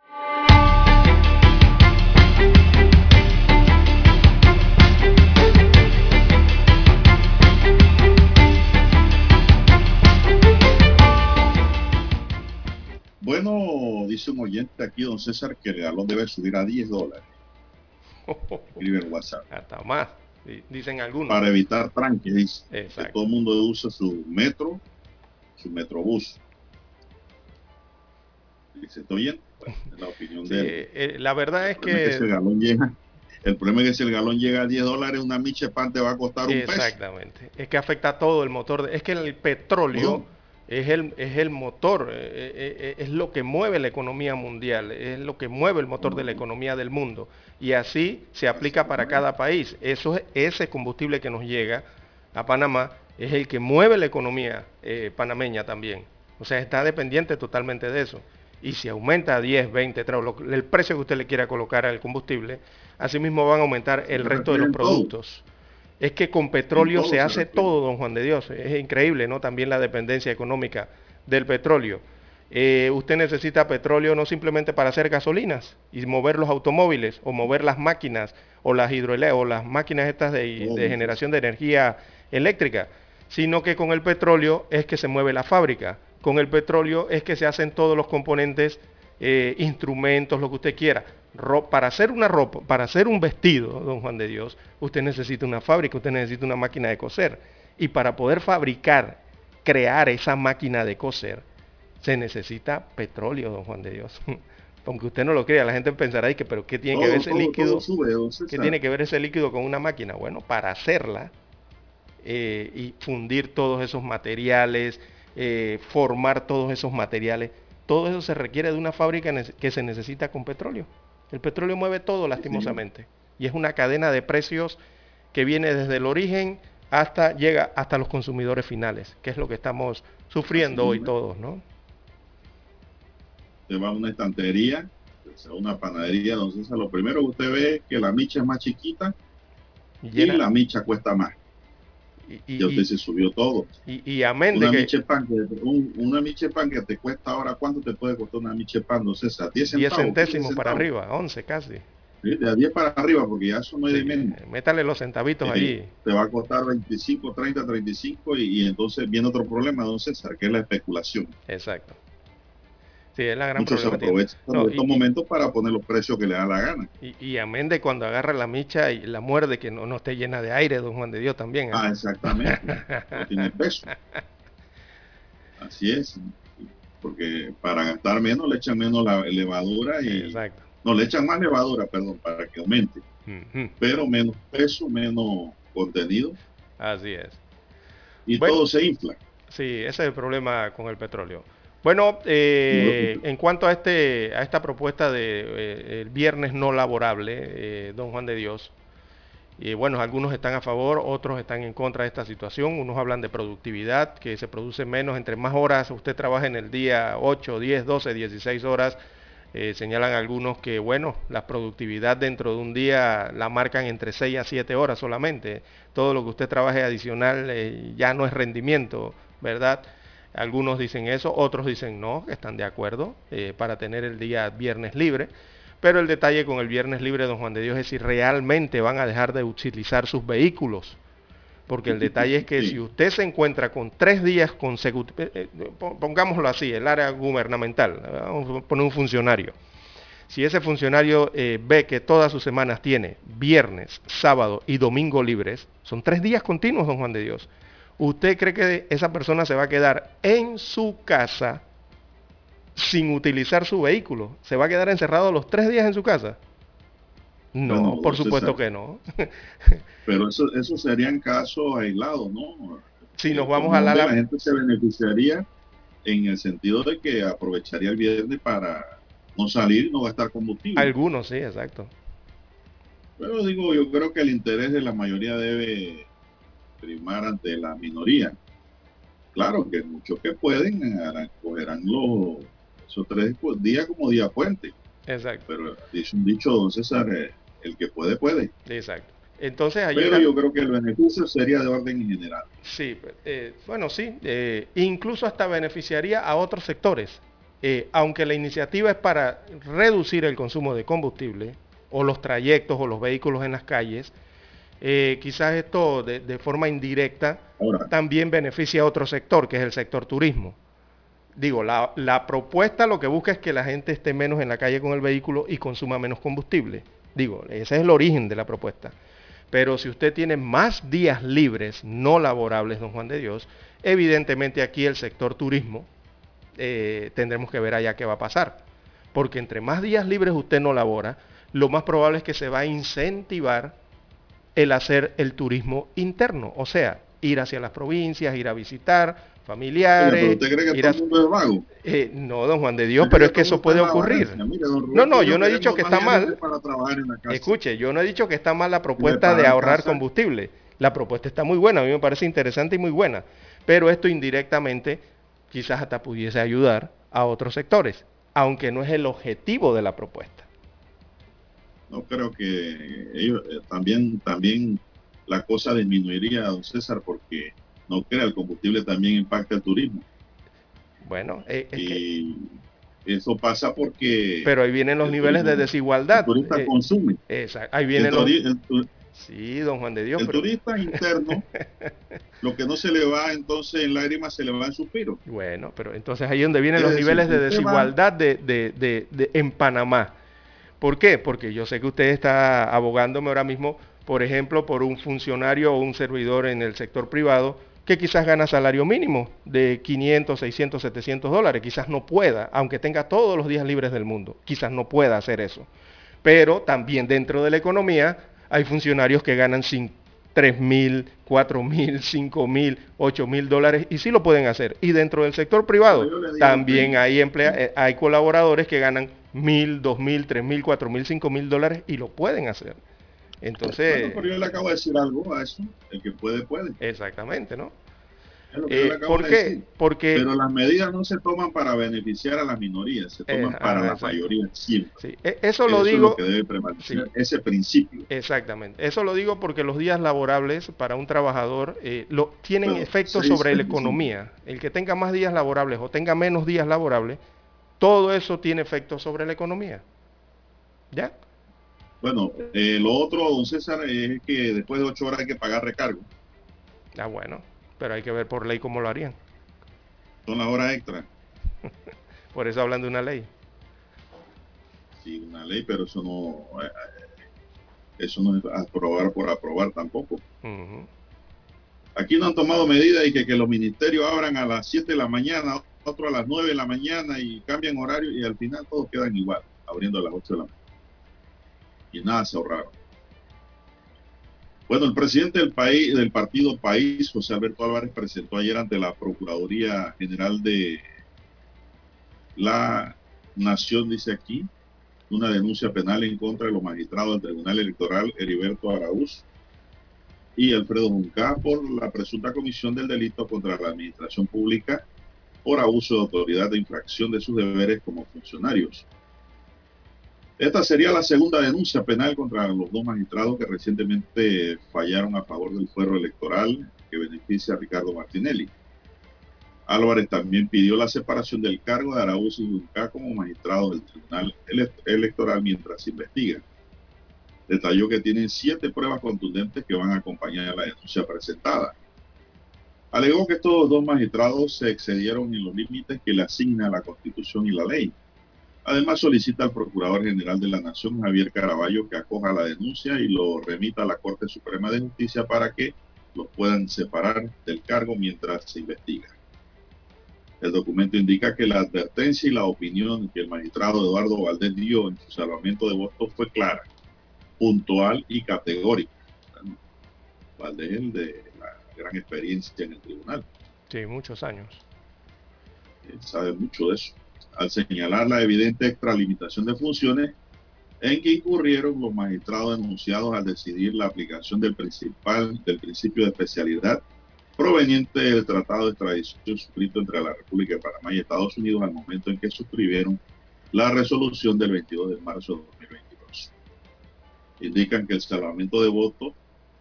Bueno, dice un oyente aquí, don César, que el galón debe subir a 10 dólares. Escribe WhatsApp. Hasta más, dicen algunos. Para evitar tranques, dice. Que todo el mundo usa su metro, su metrobús. Dice, ¿estoy bien? Bueno, es la opinión de él. Eh, la verdad es que... ese galón llena, El problema es que si el galón llega a 10 dólares, una miche pan te va a costar un peso. Exactamente. Es que afecta a todo el motor. es que el petróleo es, el, es el motor, eh, eh, eh, es lo que mueve la economía mundial, es lo que mueve el motor de la economía del mundo. Y así se aplica para cada país. Eso, ese combustible que nos llega a Panamá es el que mueve la economía panameña también. O sea, está dependiente totalmente de eso. Y si aumenta a 10, 20, 30, el precio que usted le quiera colocar al combustible, asimismo van a aumentar el resto de los productos. Es que con petróleo se hace todo, don Juan de Dios. Es increíble, ¿no? También la dependencia económica del petróleo. Eh, usted necesita petróleo no simplemente para hacer gasolinas y mover los automóviles o mover las máquinas o las hidroeléctricas o las máquinas estas de, de generación de energía eléctrica, sino que con el petróleo es que se mueve la fábrica. Con el petróleo es que se hacen todos los componentes, eh, instrumentos, lo que usted quiera para hacer una ropa, para hacer un vestido, don Juan de Dios, usted necesita una fábrica, usted necesita una máquina de coser. Y para poder fabricar, crear esa máquina de coser, se necesita petróleo, don Juan de Dios. Aunque usted no lo crea, la gente pensará que, pero ¿qué tiene que ver ese líquido? ¿Qué tiene que ver ese líquido con una máquina? Bueno, para hacerla eh, y fundir todos esos materiales, eh, formar todos esos materiales, todo eso se requiere de una fábrica que se necesita con petróleo. El petróleo mueve todo lastimosamente. Y es una cadena de precios que viene desde el origen hasta llega hasta los consumidores finales, que es lo que estamos sufriendo hoy todos, ¿no? Se va a una estantería, a una panadería, entonces lo primero que usted ve es que la micha es más chiquita y la micha cuesta más. Y, y usted se subió todo. Y, y amén una de que... Pan una miche pan que te cuesta ahora, ¿cuánto te puede costar una miche pan? No sé, 10 centavos. 10 centésimos para arriba, 11 casi. de a 10 para arriba, porque ya eso no hay de menos. Métale los centavitos ahí. Te va a costar 25, 30, 35 y, y entonces viene otro problema, don César, que es la especulación. Exacto. Sí, es la gran Muchos se aprovechan no, estos momentos para poner los precios que le da la gana. Y, y amén de cuando agarra la micha y la muerde, que no, no esté llena de aire, don Juan de Dios también. ¿eh? Ah, exactamente. no tiene peso. Así es. Porque para gastar menos le echan menos la levadura y... Exacto. No, le echan más levadura, perdón, para que aumente. Uh -huh. Pero menos peso, menos contenido. Así es. Y bueno, todo se infla. Sí, ese es el problema con el petróleo. Bueno, eh, en cuanto a este a esta propuesta de eh, el viernes no laborable, eh, don Juan de Dios, y bueno, algunos están a favor, otros están en contra de esta situación. Unos hablan de productividad, que se produce menos entre más horas usted trabaja en el día, 8, 10, 12, 16 horas. Eh, señalan algunos que, bueno, la productividad dentro de un día la marcan entre 6 a 7 horas solamente. Todo lo que usted trabaje adicional eh, ya no es rendimiento, ¿verdad? Algunos dicen eso, otros dicen no, que están de acuerdo eh, para tener el día viernes libre. Pero el detalle con el viernes libre, don Juan de Dios, es si realmente van a dejar de utilizar sus vehículos. Porque el detalle es que si usted se encuentra con tres días consecutivos, eh, eh, pongámoslo así, el área gubernamental, vamos a poner un funcionario. Si ese funcionario eh, ve que todas sus semanas tiene viernes, sábado y domingo libres, son tres días continuos, don Juan de Dios. ¿Usted cree que esa persona se va a quedar en su casa sin utilizar su vehículo? ¿Se va a quedar encerrado los tres días en su casa? No, bueno, por supuesto que no. Pero eso, eso serían casos aislados, ¿no? Si nos vamos a la... La gente se beneficiaría en el sentido de que aprovecharía el viernes para no salir y no gastar combustible. Algunos, sí, exacto. Pero digo, yo creo que el interés de la mayoría debe primar ante la minoría. Claro que muchos que pueden cogerán los, esos tres días como día puente. Exacto. Pero dice un dicho, don César, el que puede, puede. Exacto. Entonces, Pero yo creo que el beneficio sería de orden general. Sí, eh, bueno, sí, eh, incluso hasta beneficiaría a otros sectores. Eh, aunque la iniciativa es para reducir el consumo de combustible o los trayectos o los vehículos en las calles, quizás esto de, de forma indirecta Ahora, también beneficia a otro sector, que es el sector turismo. Digo, la, la propuesta lo que busca es que la gente esté menos en la calle con el vehículo y consuma menos combustible. Digo, ese es el origen de la propuesta. Pero si usted tiene más días libres, no laborables, don Juan de Dios, evidentemente aquí el sector turismo eh, tendremos que ver allá qué va a pasar. Porque entre más días libres usted no labora, lo más probable es que se va a incentivar el hacer el turismo interno, o sea, ir hacia las provincias, ir a visitar familiares. ¿Usted cree que todo el mundo es vago? Eh, no, don Juan de Dios, pero es que eso puede ocurrir. no, no, yo no he dicho que está mal. Escuche, yo no he dicho que está mal la propuesta de ahorrar combustible. La propuesta está muy buena, a mí me parece interesante y muy buena. Pero esto indirectamente quizás hasta pudiese ayudar a otros sectores, aunque no es el objetivo de la propuesta. No creo que ellos eh, también, también la cosa disminuiría, don César, porque no crea, el combustible también impacta el turismo. Bueno, eh, y eso pasa porque... Pero ahí vienen los niveles de desigualdad. El turista eh, consume. Exacto, ahí vienen los... sí, don Juan de Dios. El turista interno, lo que no se le va entonces en lágrimas, se le va en suspiro. Bueno, pero entonces ahí es donde vienen los niveles de desigualdad de, de, de, en Panamá. ¿Por qué? Porque yo sé que usted está abogándome ahora mismo, por ejemplo, por un funcionario o un servidor en el sector privado que quizás gana salario mínimo de 500, 600, 700 dólares. Quizás no pueda, aunque tenga todos los días libres del mundo, quizás no pueda hacer eso. Pero también dentro de la economía hay funcionarios que ganan sin 3 mil, 4 mil, 5 mil, 8 mil dólares y sí lo pueden hacer. Y dentro del sector privado también hay, emplea eh, hay colaboradores que ganan mil, dos mil, tres mil, cuatro mil, cinco mil dólares y lo pueden hacer. Entonces... pero yo le acabo de decir algo a eso, el que puede, puede. Exactamente, ¿no? Eh, ¿Por qué? Porque... Pero las medidas no se toman para beneficiar a las minorías, se toman para la mayoría siempre. Sí. E, eso lo digo... que debe prevalecer, ese principio. Exactamente. Eso lo digo porque los días laborables para un trabajador eh, lo, tienen efectos sobre la economía. El que tenga más días laborables o tenga menos días laborables, todo eso tiene efectos sobre la economía. ¿Ya? Bueno, eh, lo otro, don César, es que después de ocho horas hay que pagar recargo. Ah, bueno, pero hay que ver por ley cómo lo harían. Son las horas extra. por eso hablan de una ley. Sí, una ley, pero eso no, eh, eh, eso no es aprobar por aprobar tampoco. Aquí no han tomado medidas y que, que los ministerios abran a las 7 de la mañana, otro a las 9 de la mañana y cambian horario y al final todos quedan igual, abriendo a las 8 de la mañana y nada se ahorraron. Bueno, el presidente del país, del partido País, José Alberto Álvarez, presentó ayer ante la Procuraduría General de la Nación, dice aquí, una denuncia penal en contra de los magistrados del Tribunal Electoral Heriberto Araúz y Alfredo Junca por la presunta comisión del delito contra la administración pública por abuso de autoridad de infracción de sus deberes como funcionarios. Esta sería la segunda denuncia penal contra los dos magistrados que recientemente fallaron a favor del fuero electoral que beneficia a Ricardo Martinelli. Álvarez también pidió la separación del cargo de Araúz y Junca como magistrado del Tribunal Electoral mientras se investiga. Detalló que tienen siete pruebas contundentes que van a acompañar la denuncia presentada. Alegó que estos dos magistrados se excedieron en los límites que le asigna la Constitución y la ley Además, solicita al Procurador General de la Nación, Javier Caraballo, que acoja la denuncia y lo remita a la Corte Suprema de Justicia para que los puedan separar del cargo mientras se investiga. El documento indica que la advertencia y la opinión que el magistrado Eduardo Valdés dio en su salvamento de votos fue clara, puntual y categórica. Valdés el de la gran experiencia en el tribunal. Sí, muchos años. Él sabe mucho de eso al señalar la evidente extralimitación de funciones en que incurrieron los magistrados denunciados al decidir la aplicación del, principal, del principio de especialidad proveniente del Tratado de Extradición suscrito entre la República de Panamá y Estados Unidos al momento en que suscribieron la resolución del 22 de marzo de 2022. Indican que el salvamento de votos,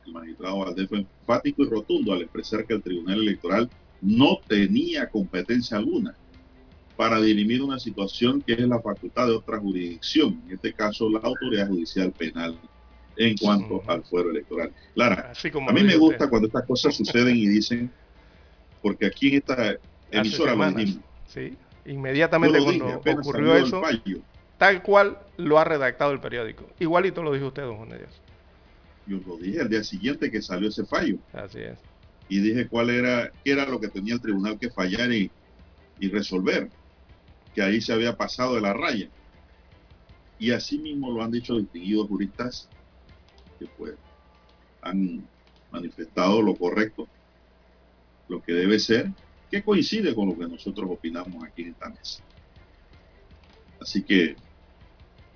el magistrado Valdés fue enfático y rotundo al expresar que el Tribunal Electoral no tenía competencia alguna para dirimir una situación que es la facultad de otra jurisdicción, en este caso la autoridad judicial penal en cuanto al fuero electoral. Clara, a mí me gusta cuando estas cosas suceden y dicen, porque aquí en esta emisora lo dijimos. Sí, inmediatamente cuando ocurrió eso, tal cual lo ha redactado el periódico. Igualito lo dijo usted, don Juan de Dios. Yo lo dije el día siguiente que salió ese fallo. Así es. Y dije cuál era, qué era lo que tenía el tribunal que fallar y, y resolver que ahí se había pasado de la raya. Y así mismo lo han dicho distinguidos juristas que pues han manifestado lo correcto, lo que debe ser, que coincide con lo que nosotros opinamos aquí en esta mesa. Así que,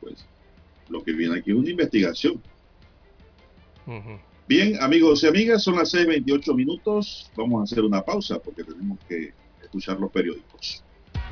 pues, lo que viene aquí es una investigación. Bien, amigos y amigas, son las 6:28 minutos. Vamos a hacer una pausa porque tenemos que escuchar los periódicos.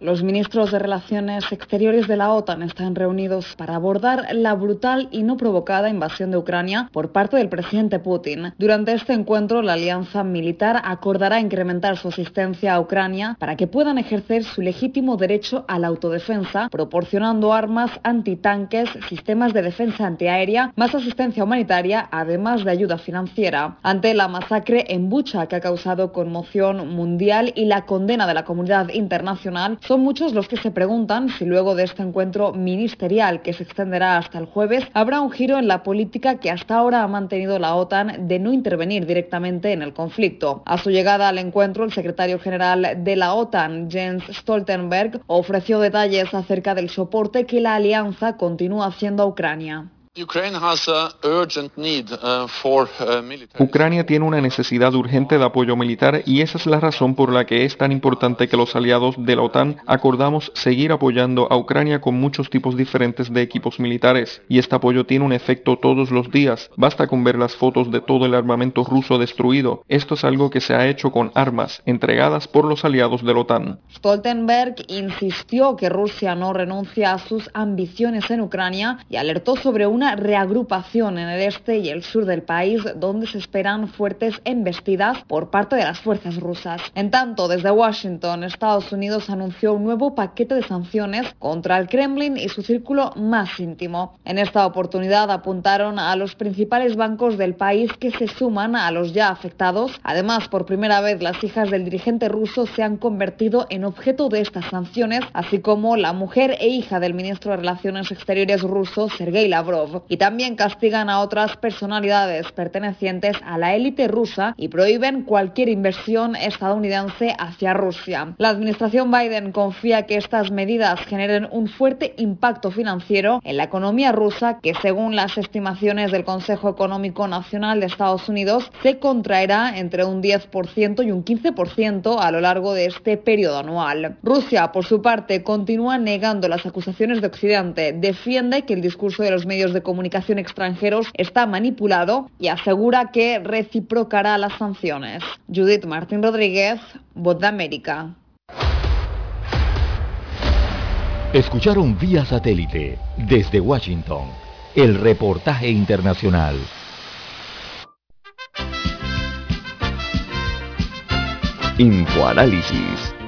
Los ministros de Relaciones Exteriores de la OTAN están reunidos para abordar la brutal y no provocada invasión de Ucrania por parte del presidente Putin. Durante este encuentro, la alianza militar acordará incrementar su asistencia a Ucrania para que puedan ejercer su legítimo derecho a la autodefensa, proporcionando armas antitanques, sistemas de defensa antiaérea, más asistencia humanitaria, además de ayuda financiera. Ante la masacre en Bucha que ha causado conmoción mundial y la condena de la comunidad internacional, son muchos los que se preguntan si luego de este encuentro ministerial que se extenderá hasta el jueves habrá un giro en la política que hasta ahora ha mantenido la OTAN de no intervenir directamente en el conflicto. A su llegada al encuentro, el secretario general de la OTAN, Jens Stoltenberg, ofreció detalles acerca del soporte que la alianza continúa haciendo a Ucrania. Ucrania tiene una necesidad urgente de apoyo militar y esa es la razón por la que es tan importante que los aliados de la OTAN acordamos seguir apoyando a Ucrania con muchos tipos diferentes de equipos militares. Y este apoyo tiene un efecto todos los días. Basta con ver las fotos de todo el armamento ruso destruido. Esto es algo que se ha hecho con armas entregadas por los aliados de la OTAN. Stoltenberg insistió que Rusia no renuncia a sus ambiciones en Ucrania y alertó sobre una reagrupación en el este y el sur del país donde se esperan fuertes embestidas por parte de las fuerzas rusas. En tanto, desde Washington, Estados Unidos anunció un nuevo paquete de sanciones contra el Kremlin y su círculo más íntimo. En esta oportunidad apuntaron a los principales bancos del país que se suman a los ya afectados. Además, por primera vez las hijas del dirigente ruso se han convertido en objeto de estas sanciones, así como la mujer e hija del ministro de Relaciones Exteriores ruso, Sergei Lavrov y también castigan a otras personalidades pertenecientes a la élite rusa y prohíben cualquier inversión estadounidense hacia Rusia. La administración Biden confía que estas medidas generen un fuerte impacto financiero en la economía rusa que según las estimaciones del Consejo Económico Nacional de Estados Unidos se contraerá entre un 10% y un 15% a lo largo de este periodo anual. Rusia, por su parte, continúa negando las acusaciones de Occidente, defiende que el discurso de los medios de comunicación extranjeros está manipulado y asegura que reciprocará las sanciones. Judith Martín Rodríguez, Voz de América. Escucharon vía satélite desde Washington el reportaje internacional. Infoanálisis,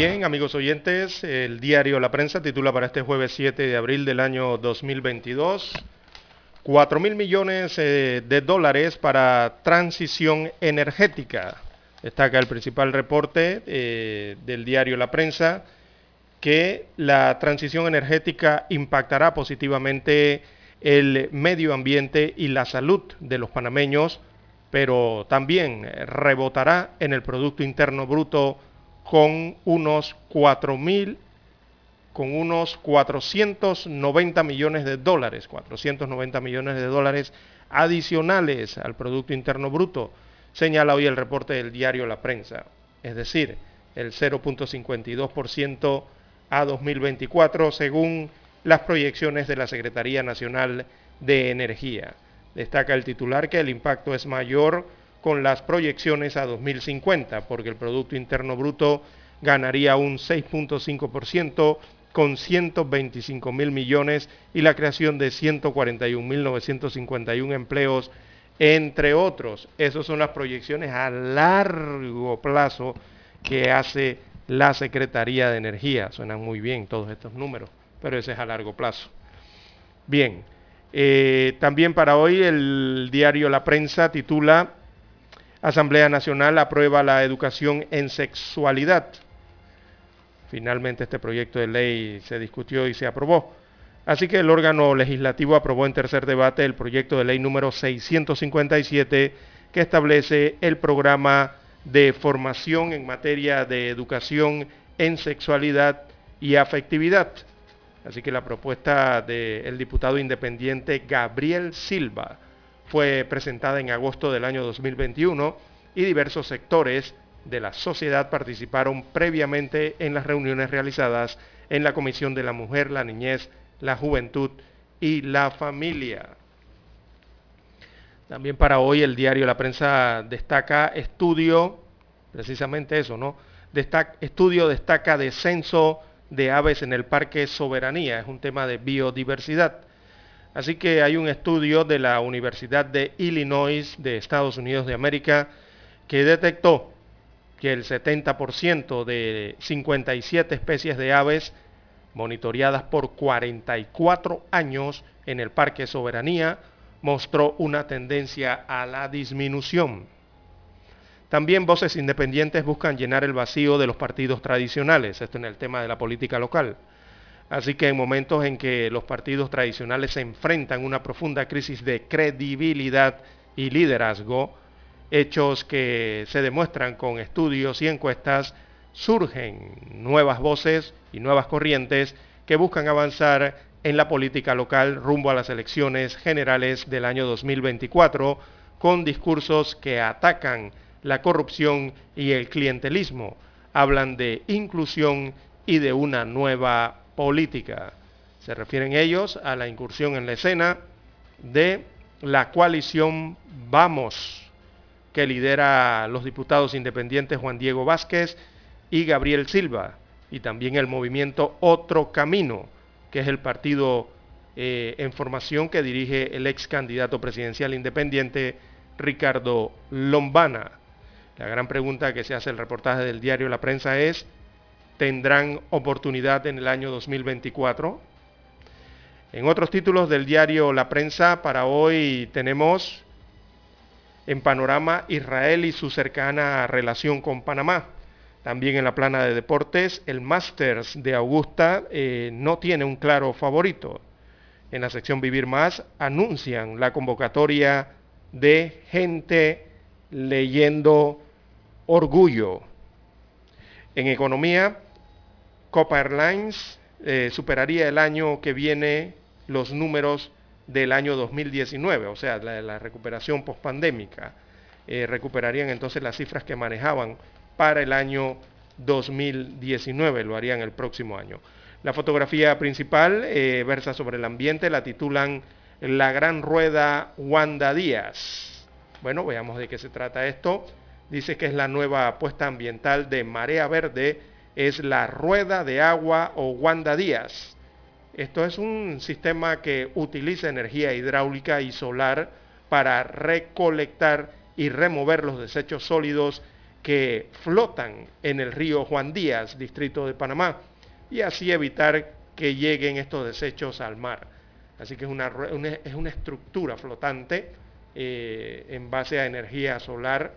Bien, amigos oyentes, el diario La Prensa titula para este jueves 7 de abril del año 2022 4 mil millones eh, de dólares para transición energética. Destaca el principal reporte eh, del diario La Prensa que la transición energética impactará positivamente el medio ambiente y la salud de los panameños, pero también rebotará en el Producto Interno Bruto con unos 4.000 con unos 490 millones de dólares, 490 millones de dólares adicionales al Producto Interno Bruto, señala hoy el reporte del diario La Prensa, es decir, el 0.52% a 2024 según las proyecciones de la Secretaría Nacional de Energía. Destaca el titular que el impacto es mayor con las proyecciones a 2050, porque el Producto Interno Bruto ganaría un 6.5% con 125 mil millones y la creación de 141.951 empleos, entre otros. Esas son las proyecciones a largo plazo que hace la Secretaría de Energía. Suenan muy bien todos estos números, pero ese es a largo plazo. Bien, eh, también para hoy el diario La Prensa titula Asamblea Nacional aprueba la educación en sexualidad. Finalmente este proyecto de ley se discutió y se aprobó. Así que el órgano legislativo aprobó en tercer debate el proyecto de ley número 657 que establece el programa de formación en materia de educación en sexualidad y afectividad. Así que la propuesta del diputado independiente Gabriel Silva fue presentada en agosto del año 2021 y diversos sectores de la sociedad participaron previamente en las reuniones realizadas en la Comisión de la Mujer, la Niñez, la Juventud y la Familia. También para hoy el diario La Prensa destaca estudio, precisamente eso, ¿no? estudio destaca descenso de aves en el Parque Soberanía, es un tema de biodiversidad. Así que hay un estudio de la Universidad de Illinois de Estados Unidos de América que detectó que el 70% de 57 especies de aves monitoreadas por 44 años en el Parque Soberanía mostró una tendencia a la disminución. También voces independientes buscan llenar el vacío de los partidos tradicionales, esto en el tema de la política local. Así que en momentos en que los partidos tradicionales se enfrentan una profunda crisis de credibilidad y liderazgo, hechos que se demuestran con estudios y encuestas, surgen nuevas voces y nuevas corrientes que buscan avanzar en la política local rumbo a las elecciones generales del año 2024 con discursos que atacan la corrupción y el clientelismo. Hablan de inclusión y de una nueva política. Se refieren ellos a la incursión en la escena de la coalición Vamos, que lidera los diputados independientes Juan Diego Vázquez y Gabriel Silva, y también el movimiento Otro Camino, que es el partido eh, en formación que dirige el ex candidato presidencial independiente Ricardo Lombana. La gran pregunta que se hace el reportaje del diario La Prensa es, tendrán oportunidad en el año 2024. En otros títulos del diario La Prensa para hoy tenemos en panorama Israel y su cercana relación con Panamá. También en la plana de deportes, el Masters de Augusta eh, no tiene un claro favorito. En la sección Vivir Más anuncian la convocatoria de gente leyendo Orgullo. En economía, Copa Airlines eh, superaría el año que viene los números del año 2019, o sea, la, la recuperación pospandémica. Eh, recuperarían entonces las cifras que manejaban para el año 2019, lo harían el próximo año. La fotografía principal eh, versa sobre el ambiente, la titulan La Gran Rueda Wanda Díaz. Bueno, veamos de qué se trata esto. Dice que es la nueva apuesta ambiental de Marea Verde es la rueda de agua o Wanda Díaz. Esto es un sistema que utiliza energía hidráulica y solar para recolectar y remover los desechos sólidos que flotan en el río Juan Díaz, distrito de Panamá, y así evitar que lleguen estos desechos al mar. Así que es una, es una estructura flotante eh, en base a energía solar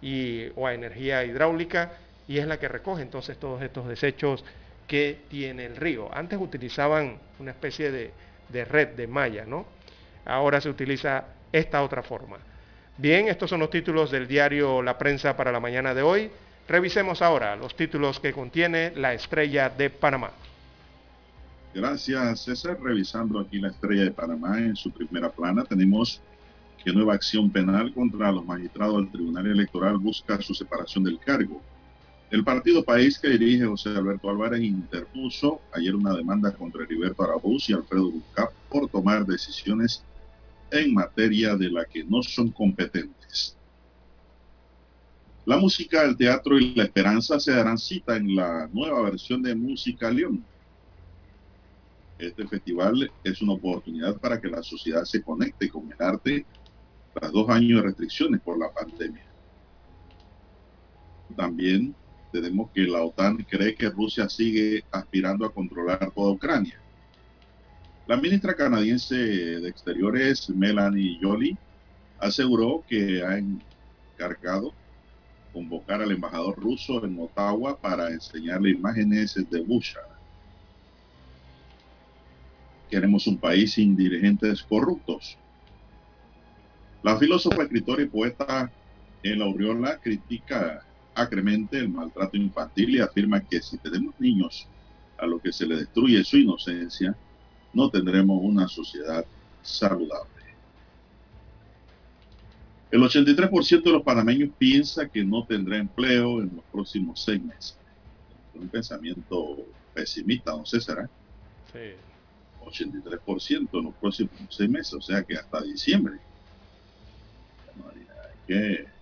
y, o a energía hidráulica y es la que recoge entonces todos estos desechos que tiene el río. Antes utilizaban una especie de, de red de malla, ¿no? Ahora se utiliza esta otra forma. Bien, estos son los títulos del diario La Prensa para la mañana de hoy. Revisemos ahora los títulos que contiene la estrella de Panamá. Gracias, César. Revisando aquí la estrella de Panamá en su primera plana, tenemos que nueva acción penal contra los magistrados del Tribunal Electoral busca su separación del cargo. El partido País que dirige José Alberto Álvarez interpuso ayer una demanda contra Heriberto Arabuz y Alfredo Bucap por tomar decisiones en materia de la que no son competentes. La música, el teatro y la esperanza se darán cita en la nueva versión de Música León. Este festival es una oportunidad para que la sociedad se conecte con el arte tras dos años de restricciones por la pandemia. También tenemos que la OTAN cree que Rusia sigue aspirando a controlar toda Ucrania. La ministra canadiense de Exteriores, Melanie Jolie, aseguró que ha encargado convocar al embajador ruso en Ottawa para enseñarle imágenes de Bush. Queremos un país sin dirigentes corruptos. La filósofa, escritora y poeta El Aureola critica acremente el maltrato infantil y afirma que si tenemos niños a los que se le destruye su inocencia, no tendremos una sociedad saludable. El 83% de los panameños piensa que no tendrá empleo en los próximos seis meses. Un pensamiento pesimista, no sé, ¿será? Sí. 83% en los próximos seis meses, o sea que hasta diciembre. hay que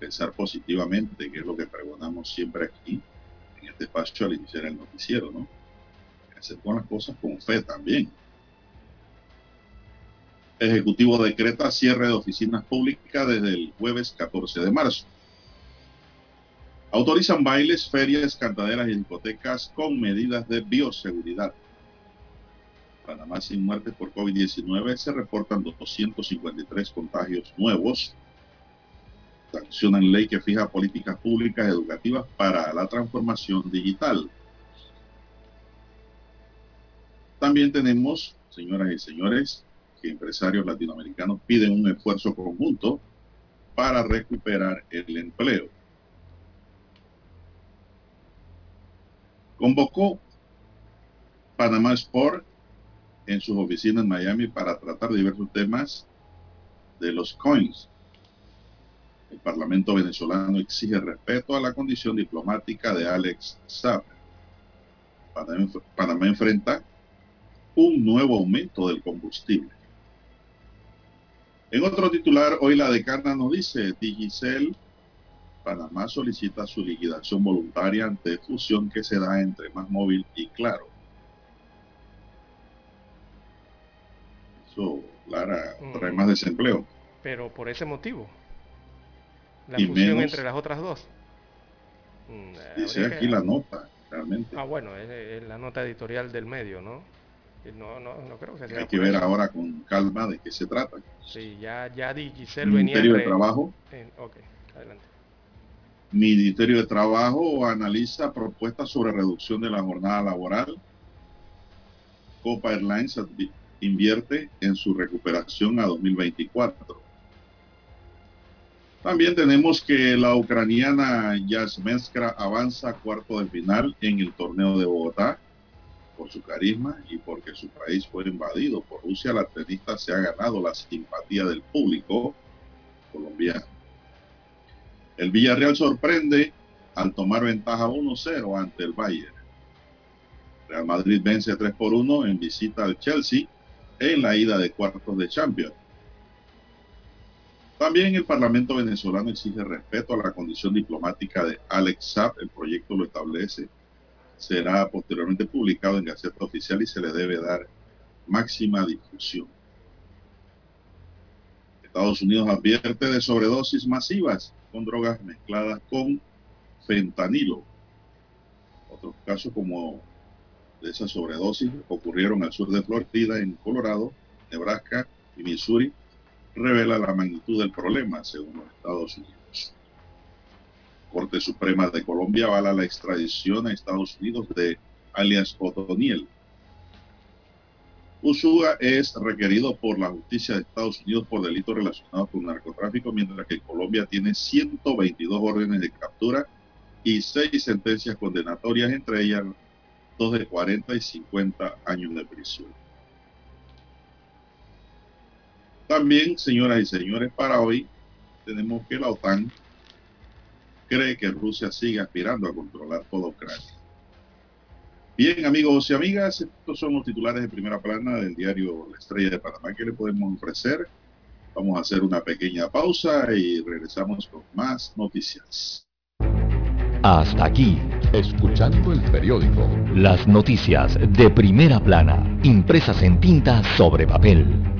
pensar positivamente, que es lo que pregonamos siempre aquí, en este espacio al iniciar el noticiero, ¿no? Hacer con las cosas con fe también. Ejecutivo decreta cierre de oficinas públicas desde el jueves 14 de marzo. Autorizan bailes, ferias, cantaderas y discotecas con medidas de bioseguridad. Panamá sin muertes por COVID-19 se reportan 253 contagios nuevos sancionan ley que fija políticas públicas educativas para la transformación digital. También tenemos, señoras y señores, que empresarios latinoamericanos piden un esfuerzo conjunto para recuperar el empleo. Convocó Panamá Sport en sus oficinas en Miami para tratar diversos temas de los coins el Parlamento venezolano exige respeto a la condición diplomática de Alex Saab. Panamá, enfrenta un nuevo aumento del combustible. En otro titular, hoy la decana nos dice, Digicel, Panamá solicita su liquidación voluntaria ante fusión que se da entre Más Móvil y Claro. Eso, Lara, trae mm. más desempleo. Pero por ese motivo la fusión entre las otras dos. Mm, dice aquí la nota, realmente. Ah, bueno, es, la nota editorial del medio, ¿no? No, no, no creo que sea Hay que ver ahora con calma de qué se trata. Sí, ya, ya venía. Ministerio de Trabajo. ok, adelante. Ministerio de Trabajo analiza propuestas sobre reducción de la jornada laboral. Copa Airlines invierte en su recuperación a 2024. También tenemos que la ucraniana Yasmenskra avanza a cuarto de final en el torneo de Bogotá por su carisma y porque su país fue invadido por Rusia. La tenista se ha ganado la simpatía del público colombiano. El Villarreal sorprende al tomar ventaja 1-0 ante el Bayern. Real Madrid vence 3 por 1 en visita al Chelsea en la ida de cuartos de Champions. También el Parlamento venezolano exige respeto a la condición diplomática de Alex Saab. El proyecto lo establece. Será posteriormente publicado en Gaceta Oficial y se le debe dar máxima difusión. Estados Unidos advierte de sobredosis masivas con drogas mezcladas con fentanilo. Otros casos como de esa sobredosis ocurrieron al sur de Florida, en Colorado, Nebraska y Missouri, revela la magnitud del problema, según los Estados Unidos. Corte Suprema de Colombia avala la extradición a Estados Unidos de alias Otoniel. Usuga es requerido por la justicia de Estados Unidos por delitos relacionados con narcotráfico, mientras que Colombia tiene 122 órdenes de captura y seis sentencias condenatorias, entre ellas dos de 40 y 50 años de prisión. También, señoras y señores, para hoy tenemos que la OTAN cree que Rusia sigue aspirando a controlar toda Ucrania. Bien, amigos y amigas, estos son los titulares de primera plana del diario La Estrella de Panamá que le podemos ofrecer. Vamos a hacer una pequeña pausa y regresamos con más noticias. Hasta aquí, escuchando el periódico. Las noticias de primera plana, impresas en tinta sobre papel.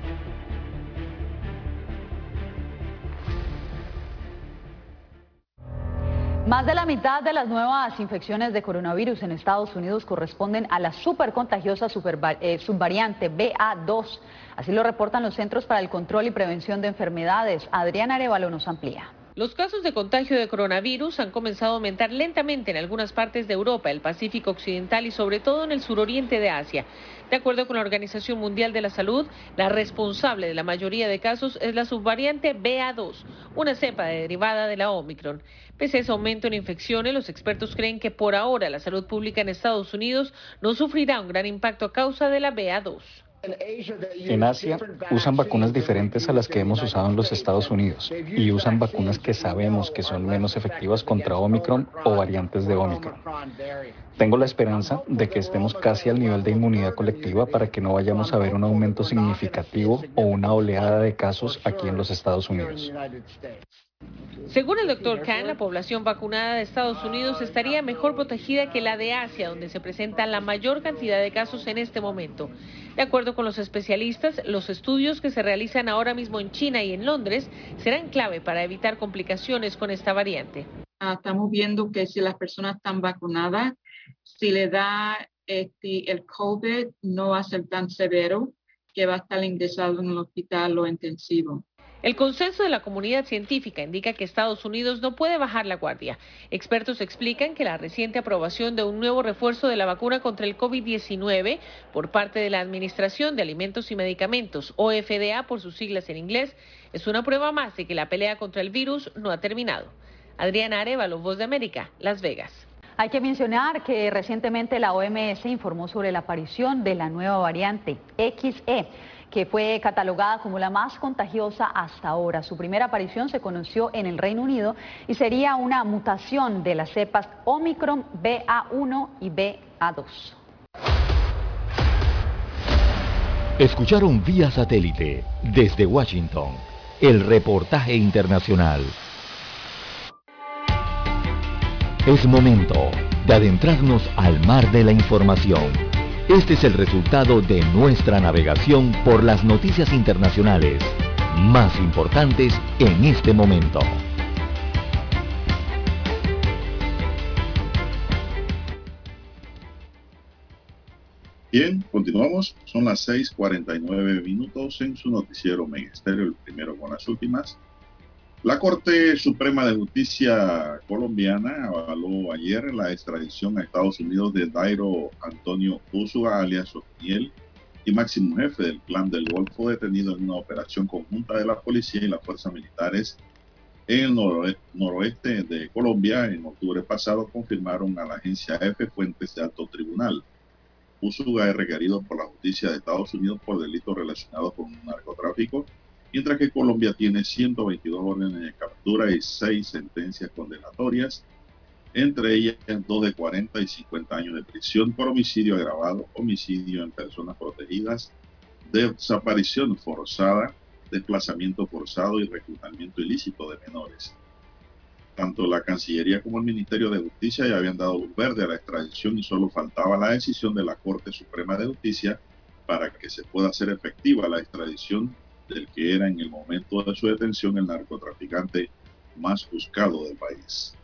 Más de la mitad de las nuevas infecciones de coronavirus en Estados Unidos corresponden a la supercontagiosa eh, subvariante BA2. Así lo reportan los Centros para el Control y Prevención de Enfermedades. Adrián Arevalo nos amplía. Los casos de contagio de coronavirus han comenzado a aumentar lentamente en algunas partes de Europa, el Pacífico Occidental y sobre todo en el suroriente de Asia. De acuerdo con la Organización Mundial de la Salud, la responsable de la mayoría de casos es la subvariante BA2, una cepa derivada de la Omicron. Pese a ese aumento en infecciones, los expertos creen que por ahora la salud pública en Estados Unidos no sufrirá un gran impacto a causa de la BA2. En Asia usan vacunas diferentes a las que hemos usado en los Estados Unidos y usan vacunas que sabemos que son menos efectivas contra Omicron o variantes de Omicron. Tengo la esperanza de que estemos casi al nivel de inmunidad colectiva para que no vayamos a ver un aumento significativo o una oleada de casos aquí en los Estados Unidos. Según el doctor Khan, la población vacunada de Estados Unidos estaría mejor protegida que la de Asia, donde se presenta la mayor cantidad de casos en este momento. De acuerdo con los especialistas, los estudios que se realizan ahora mismo en China y en Londres serán clave para evitar complicaciones con esta variante. Ah, estamos viendo que si las personas están vacunadas, si le da este, el COVID, no va a ser tan severo que va a estar ingresado en el hospital o intensivo. El consenso de la comunidad científica indica que Estados Unidos no puede bajar la guardia. Expertos explican que la reciente aprobación de un nuevo refuerzo de la vacuna contra el COVID-19 por parte de la Administración de Alimentos y Medicamentos, o FDA por sus siglas en inglés, es una prueba más de que la pelea contra el virus no ha terminado. Adriana Arevalo, Voz de América, Las Vegas. Hay que mencionar que recientemente la OMS informó sobre la aparición de la nueva variante XE que fue catalogada como la más contagiosa hasta ahora. Su primera aparición se conoció en el Reino Unido y sería una mutación de las cepas Omicron BA1 y BA2. Escucharon vía satélite desde Washington el reportaje internacional. Es momento de adentrarnos al mar de la información Este es el resultado de nuestra navegación por las noticias internacionales más importantes en este momento. Bien, continuamos. Son las 6:49 minutos en su noticiero Ministerio, el primero con las últimas. La Corte Suprema de Justicia colombiana avaló ayer la extradición a Estados Unidos de Dairo Antonio Usuga, alias Otniel, y máximo jefe del Clan del Golfo, detenido en una operación conjunta de la policía y las fuerzas militares en el noroeste de Colombia. En octubre pasado confirmaron a la agencia F fuentes de alto tribunal. Usuga es requerido por la justicia de Estados Unidos por delitos relacionados con narcotráfico, mientras que Colombia tiene 122 órdenes de captura y 6 sentencias condenatorias, entre ellas dos de 40 y 50 años de prisión por homicidio agravado, homicidio en personas protegidas, desaparición forzada, desplazamiento forzado y reclutamiento ilícito de menores. Tanto la Cancillería como el Ministerio de Justicia ya habían dado luz verde a la extradición y solo faltaba la decisión de la Corte Suprema de Justicia para que se pueda hacer efectiva la extradición del que era en el momento de su detención el narcotraficante más buscado del país.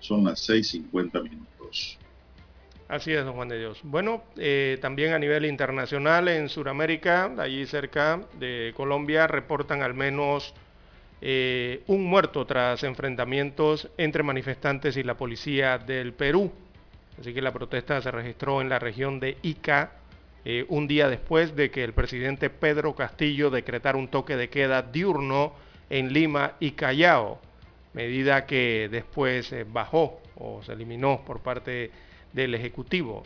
Son las 6.50 minutos. Así es, don Juan de Dios. Bueno, eh, también a nivel internacional, en Sudamérica, allí cerca de Colombia, reportan al menos eh, un muerto tras enfrentamientos entre manifestantes y la policía del Perú. Así que la protesta se registró en la región de Ica eh, un día después de que el presidente Pedro Castillo decretara un toque de queda diurno en Lima y Callao, medida que después eh, bajó o se eliminó por parte del Ejecutivo.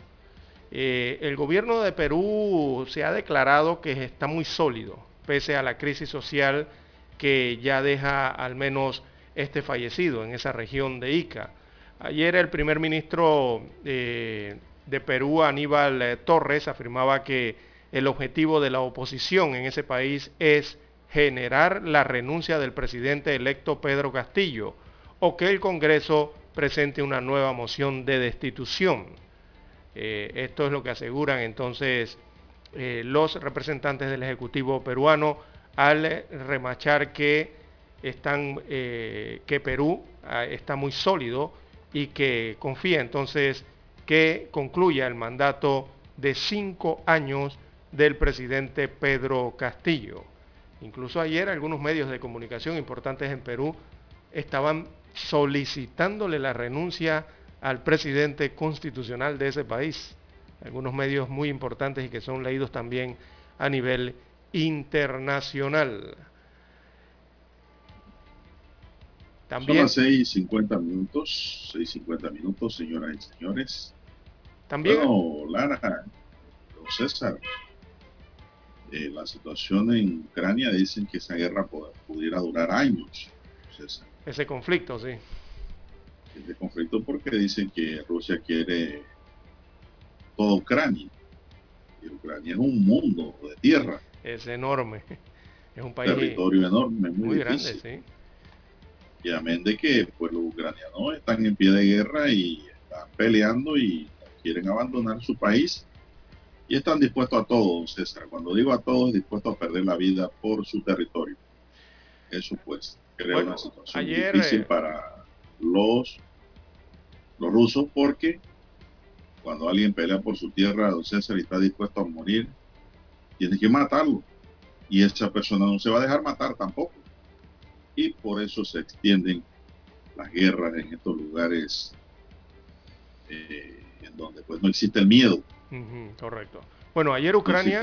el gobierno de Perú se ha declarado que está muy sólido, pese a la crisis social que ya deja al menos este fallecido en esa región de Ica. Ayer el primer ministro eh, de Perú, Aníbal eh, Torres, afirmaba que el objetivo de la oposición en ese país es generar la renuncia del presidente electo Pedro Castillo o que el Congreso presente una nueva moción de destitución. Eh, esto es lo que aseguran entonces los representantes del Ejecutivo peruano al remachar que, están, eh, que Perú ah, está muy sólido y que confía entonces que concluya el mandato de cinco años del presidente Pedro Castillo. Incluso ayer algunos medios de comunicación importantes en Perú estaban solicitándole la renuncia al presidente constitucional de ese país. Algunos medios muy importantes y que son leídos también a nivel internacional. También, Son las 6.50 minutos, 6.50 minutos, señoras y señores. También. Bueno, Lara, César, eh, la situación en Ucrania dicen que esa guerra pudiera durar años, César. Ese conflicto, sí. Ese conflicto porque dicen que Rusia quiere toda Ucrania. Y Ucrania es un mundo de tierra es enorme. Es un país territorio enorme, muy, grande, sí. Y amén de que pues, los ucranianos están en pie de guerra y están peleando y quieren abandonar su país y están dispuestos a todo, César. Cuando digo a todos, dispuestos a perder la vida por su territorio. Eso pues crea una situación difícil eh, para los, los rusos porque cuando alguien pelea por su tierra, don César, y está dispuesto a morir, tiene que matarlo. Y esa persona no se va a dejar matar tampoco. Y por eso se extienden las guerras en estos lugares eh, en donde pues no existe el miedo. correcto. Bueno, ayer Ucrania,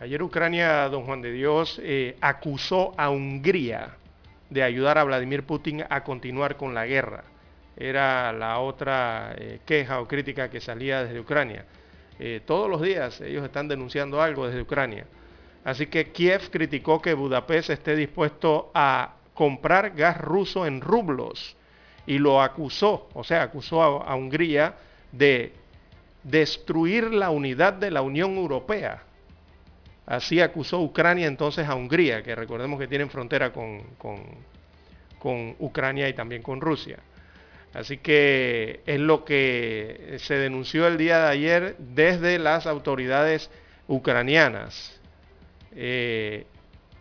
ayer Ucrania, don Juan de Dios, eh, acusó a Hungría de ayudar a Vladimir Putin a continuar con la guerra. Era la otra eh, queja o crítica que salía desde Ucrania. Eh, todos los días ellos están denunciando algo desde Ucrania. Así que Kiev criticó que Budapest esté dispuesto a comprar gas ruso en rublos y lo acusó, o sea, acusó a, Hungría de destruir la unidad de la Unión Europea. Así acusó Ucrania entonces a Hungría, que recordemos que tienen frontera con, con Ucrania y también con Rusia. Así que es lo que se denunció el día de ayer desde las autoridades ucranianas eh,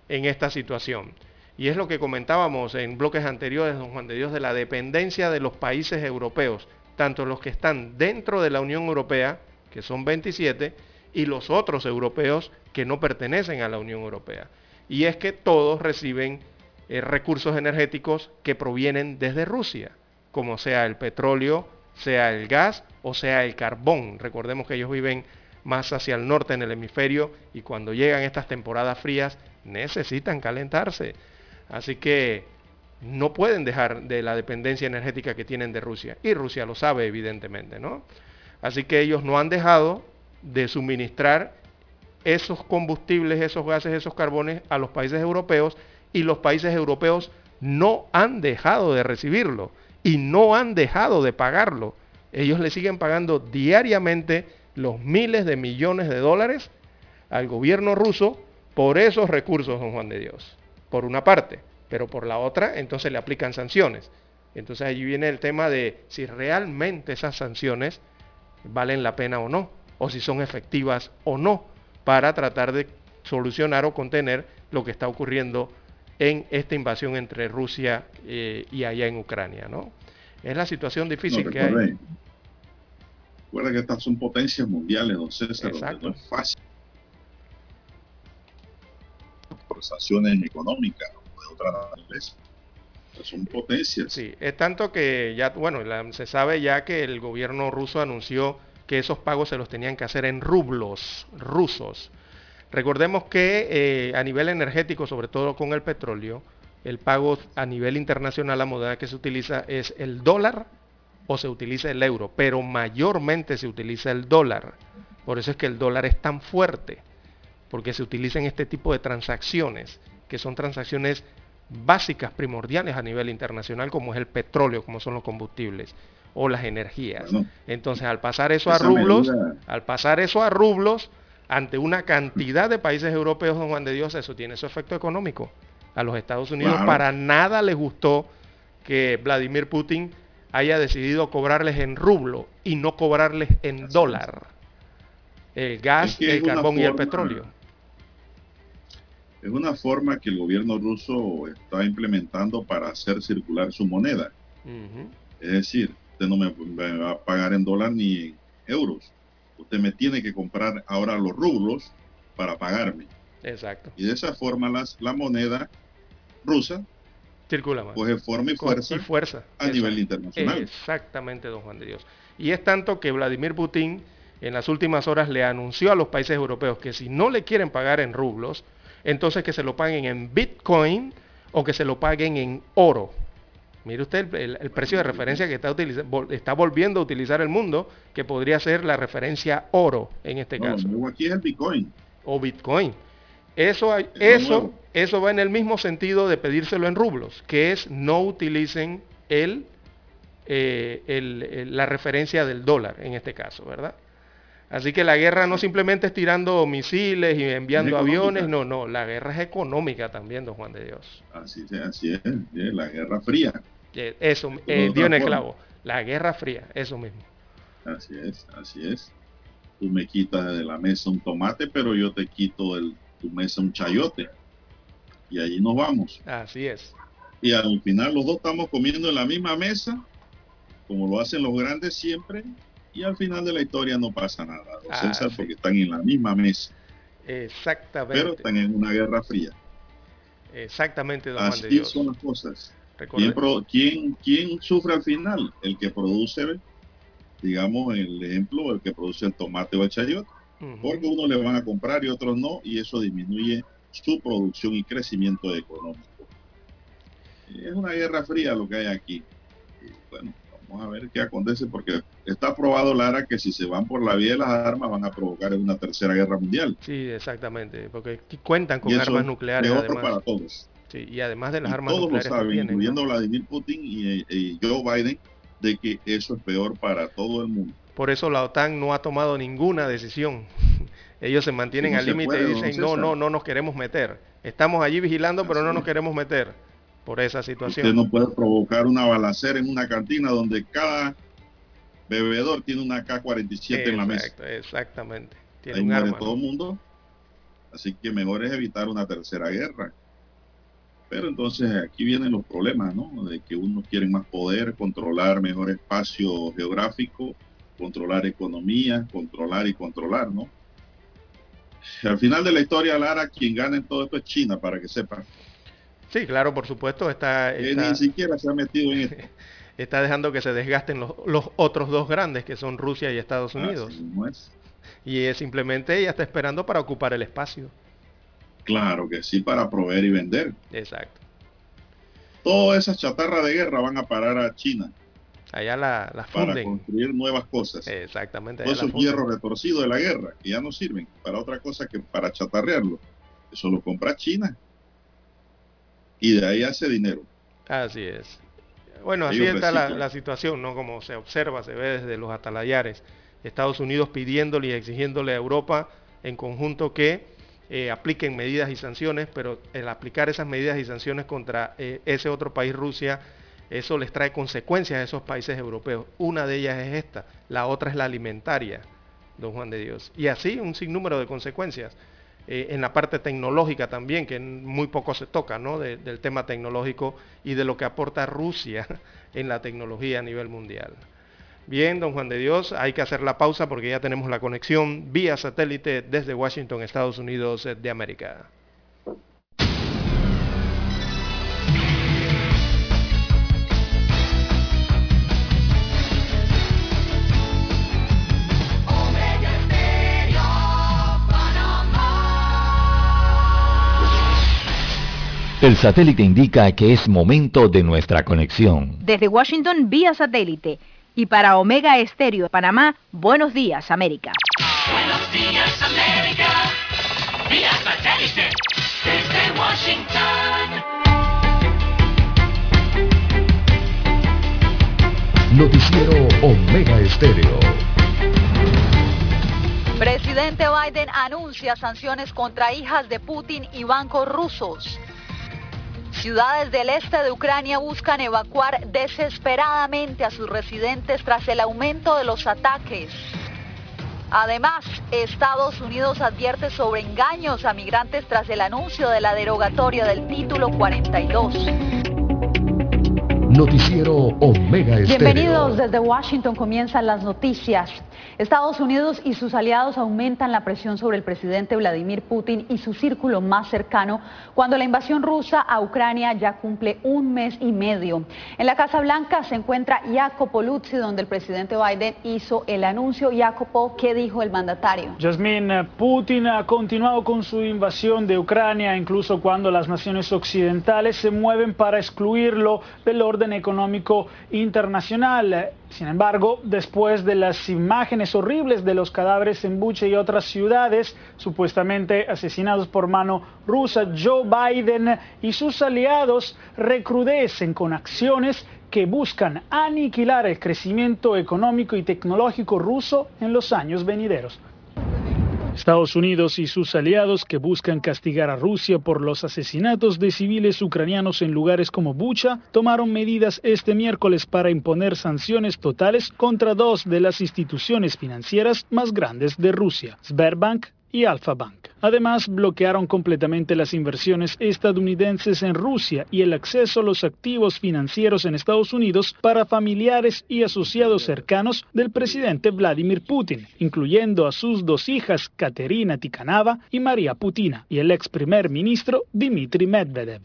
en esta situación. Y es lo que comentábamos en bloques anteriores, don Juan de Dios, de la dependencia de los países europeos, tanto los que están dentro de la Unión Europea, que son 27, y los otros europeos que no pertenecen a la Unión Europea. Y es que todos reciben eh, recursos energéticos que provienen desde Rusia, como sea el petróleo, sea el gas o sea el carbón. Recordemos que ellos viven más hacia el norte en el hemisferio y cuando llegan estas temporadas frías necesitan calentarse. Así que no pueden dejar de la dependencia energética que tienen de Rusia. Y Rusia lo sabe, evidentemente, ¿no? Así que ellos no han dejado de suministrar esos combustibles, esos gases, esos carbones a los países europeos y los países europeos no han dejado de recibirlo y no han dejado de pagarlo. Ellos le siguen pagando diariamente los miles de millones de dólares al gobierno ruso por esos recursos, don Juan de Dios, por una parte, pero por la otra, entonces le aplican sanciones. Entonces allí viene el tema de si realmente esas sanciones valen la pena o no, o si son efectivas o no, para tratar de solucionar o contener lo que está ocurriendo en esta invasión entre Rusia eh, y allá en Ucrania, ¿no? Es la situación difícil que hay. Recuerda que estas son potencias mundiales, don César, no es fácil. Por sanciones económicas o de otra naturaleza. Son potencias. Sí, es tanto que ya, bueno, se sabe ya que el gobierno ruso anunció que esos pagos se los tenían que hacer en rublos rusos Recordemos que eh, a nivel energético, sobre todo con el petróleo, el pago a nivel internacional, la moneda que se utiliza es el dólar o se utiliza el euro, pero mayormente se utiliza el dólar. Por eso es que el dólar es tan fuerte, porque se utilizan este tipo de transacciones, que son transacciones básicas, primordiales a nivel internacional, como es el petróleo, como son los combustibles o las energías. Entonces, al pasar eso a rublos, al pasar eso a rublos, ante una cantidad de países europeos, don Juan de Dios, eso tiene su efecto económico. A los Estados Unidos para nada les gustó que Vladimir Putin haya decidido cobrarles en rublo y no cobrarles en dólar. El gas, el carbón y el petróleo. Es una forma que el gobierno ruso está implementando para hacer circular su moneda. Es decir, usted no me va a pagar en dólar ni en euros usted me tiene que comprar ahora los rublos para pagarme. Exacto. Y de esa forma las, la moneda rusa circula más. Coge forma y fuerza, y fuerza. a nivel internacional. Exactamente, don Juan de Dios. Y es tanto que Vladimir Putin en las últimas horas le anunció a los países europeos que si no le quieren pagar en rublos, entonces que se lo paguen en Bitcoin o que se lo paguen en oro. Mire usted el, precio de referencia que está, está volviendo a utilizar el mundo, que podría ser la referencia oro en este caso. Aquí es el Bitcoin. O Bitcoin. Eso, eso, eso va en el mismo sentido de pedírselo en rublos, que es no utilicen el, eh, la referencia del dólar en este caso, ¿verdad? Así que la guerra no simplemente es tirando misiles y enviando aviones, no, no, la guerra es económica también, don Juan de Dios. Así, así es, la guerra fría. Eh, eso, eh, dio en el clavo, la guerra fría, eso mismo. Así es, así es. Tú me quitas de la mesa un tomate, pero yo te quito de tu mesa un chayote. Y allí nos vamos. Así es. Y al final los dos estamos comiendo en la misma mesa, como lo hacen los grandes siempre, y al final de la historia no pasa nada, ah, porque están en la misma mesa. Exactamente. Pero están en una guerra fría. Exactamente, don Así Dios. son las cosas. ¿Quién, ¿Quién, sufre al final? El que produce, digamos, el ejemplo, el que produce el tomate o el chayote. Porque uno le van a comprar y otros no, y eso disminuye su producción y crecimiento económico. Es una guerra fría lo que hay aquí. bueno, Vamos a ver qué acontece porque está probado, Lara, que si se van por la vía de las armas van a provocar una tercera guerra mundial. Sí, exactamente, porque cuentan con armas nucleares. Además. para todos. Sí, y además de las armas todos nucleares. Todos lo saben, incluyendo Vladimir Putin y, Joe Biden, de que eso es peor para todo el mundo. Por eso la OTAN no ha tomado ninguna decisión. Ellos se mantienen al límite y dicen, no, no, no nos queremos meter. Estamos allí vigilando, pero no nos queremos meter. Por esa situación. Usted no puede provocar una balacera en una cantina donde cada bebedor tiene una K-47 en la mesa. Exactamente. Tiene Ahí un arma, todo el mundo. Así que mejor es evitar una tercera guerra. Pero entonces aquí vienen los problemas, ¿no? De que uno quiere más poder, controlar mejor espacio geográfico, controlar economía, controlar y controlar, ¿no? Al final de la historia, Lara, quien gana en todo esto es China, para que sepan. Sí, claro, por supuesto. Está, ni siquiera se ha metido en esto. está dejando que se desgasten los, los, otros dos grandes, que son Rusia y Estados Unidos. es. Y es simplemente ella está esperando para ocupar el espacio. Claro que sí, para proveer y vender. Exacto. Todas esas chatarras de guerra van a parar a China. Allá la, la Para construir nuevas cosas. Exactamente. Todos esos hierros retorcidos de la guerra, que ya no sirven para otra cosa que para chatarrearlo. Eso lo compra China. Y de ahí hace dinero. Así es. Bueno, así está la, situación, ¿no? Como se observa, se ve desde los atalayares. Estados Unidos pidiéndole y exigiéndole a Europa en conjunto que eh, apliquen medidas y sanciones, pero el aplicar esas medidas y sanciones contra eh, ese otro país, Rusia, eso les trae consecuencias a esos países europeos. Una de ellas es esta, la otra es la alimentaria, don Juan de Dios. Y así un sinnúmero de consecuencias. Eh, en la parte tecnológica también, que muy poco se toca, ¿no? del tema tecnológico y de lo que aporta Rusia en la tecnología a nivel mundial. Bien, don Juan de Dios, hay que hacer la pausa porque ya tenemos la conexión vía satélite desde Washington, Estados Unidos de América. El satélite indica que es momento de nuestra conexión. Desde Washington vía satélite y para Omega Estéreo de Panamá, buenos días América. Buenos días América, vía satélite desde Washington. Noticiero Omega Estéreo. Presidente Biden anuncia sanciones contra hijas de Putin y bancos rusos. Ciudades del este de Ucrania buscan evacuar desesperadamente a sus residentes tras el aumento de los ataques. Además, Estados Unidos advierte sobre engaños a migrantes tras el anuncio de la derogatoria del título 42. Noticiero Omega Estéreo. Bienvenidos desde Washington, comienzan las noticias. Estados Unidos y sus aliados aumentan la presión sobre el presidente Vladimir Putin y su círculo más cercano cuando la invasión rusa a Ucrania ya cumple un mes y medio. En la Casa Blanca se encuentra Jacopo Luzzi, donde el presidente Biden hizo el anuncio. Jacopo, ¿qué dijo el mandatario? Jasmine, Putin ha continuado con su invasión de Ucrania, incluso cuando las naciones occidentales se mueven para excluirlo del orden económico internacional. Sin embargo, después de las imágenes horribles de los cadáveres en Bucha y otras ciudades supuestamente asesinados por mano rusa, Joe Biden y sus aliados recrudecen con acciones que buscan aniquilar el crecimiento económico y tecnológico ruso en los años venideros. Estados Unidos y sus aliados que buscan castigar a Rusia por los asesinatos de civiles ucranianos en lugares como Bucha tomaron medidas este miércoles para imponer sanciones totales contra dos de las instituciones financieras más grandes de Rusia, Sberbank y Alfa Bank. Además, bloquearon completamente las inversiones estadounidenses en Rusia y el acceso a los activos financieros en Estados Unidos para familiares y asociados cercanos del presidente Vladimir Putin, incluyendo a sus dos hijas, Katerina Tikhanova y María Putina, y el ex primer ministro Dmitry Medvedev.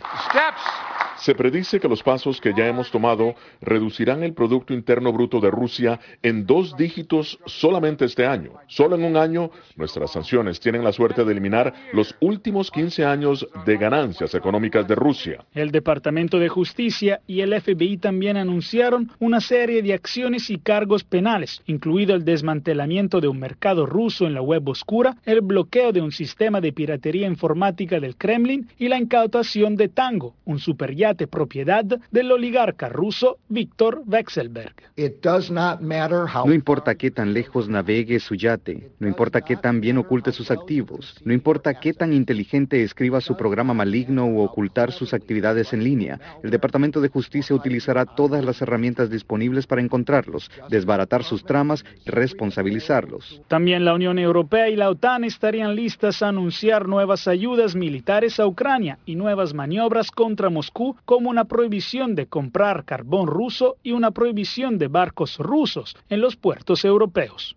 Se predice que los pasos que ya hemos tomado reducirán el Producto Interno Bruto de Rusia en dos dígitos solamente este año. Solo en un año, nuestras sanciones tienen la suerte de eliminar los últimos 15 años de ganancias económicas de Rusia. El Departamento de Justicia y el FBI también anunciaron una serie de acciones y cargos penales, incluido el desmantelamiento de un mercado ruso en la web oscura, el bloqueo de un sistema de piratería informática del Kremlin y la incautación de Tango, un super yate propiedad del oligarca ruso Víctor Vexelberg. No importa qué tan lejos navegue su yate, no importa qué tan bien oculte sus activos, no importa qué tan inteligente escriba su programa maligno u ocultar sus actividades en línea, el Departamento de Justicia utilizará todas las herramientas disponibles para encontrarlos, desbaratar sus tramas y responsabilizarlos. También la Unión Europea y la OTAN estarían listas a anunciar nuevas ayudas militares a Ucrania y nuevas maniobras contra Moscú como una prohibición de comprar carbón ruso y una prohibición de barcos rusos en los puertos europeos.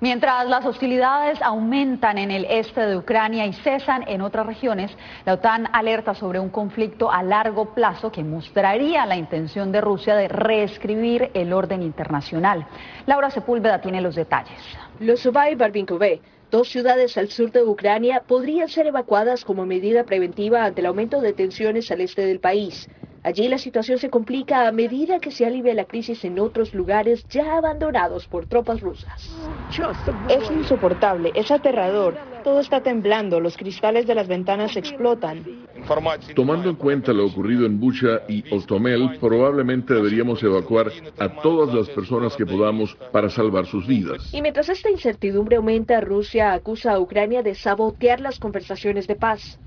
Mientras las hostilidades aumentan en el este de Ucrania y cesan en otras regiones, la OTAN alerta sobre un conflicto a largo plazo que mostraría la intención de Rusia de reescribir el orden internacional. Laura Sepúlveda tiene los detalles. Losová y Barbinkové, dos ciudades al sur de Ucrania, podrían ser evacuadas como medida preventiva ante el aumento de tensiones al este del país. Allí la situación se complica a medida que se alivia la crisis en otros lugares ya abandonados por tropas rusas. Es insoportable, es aterrador. Todo está temblando, los cristales de las ventanas explotan. Tomando en cuenta lo ocurrido en Bucha y Ostomel, probablemente deberíamos evacuar a todas las personas que podamos para salvar sus vidas. Y mientras esta incertidumbre aumenta, Rusia acusa a Ucrania de sabotear las conversaciones de paz.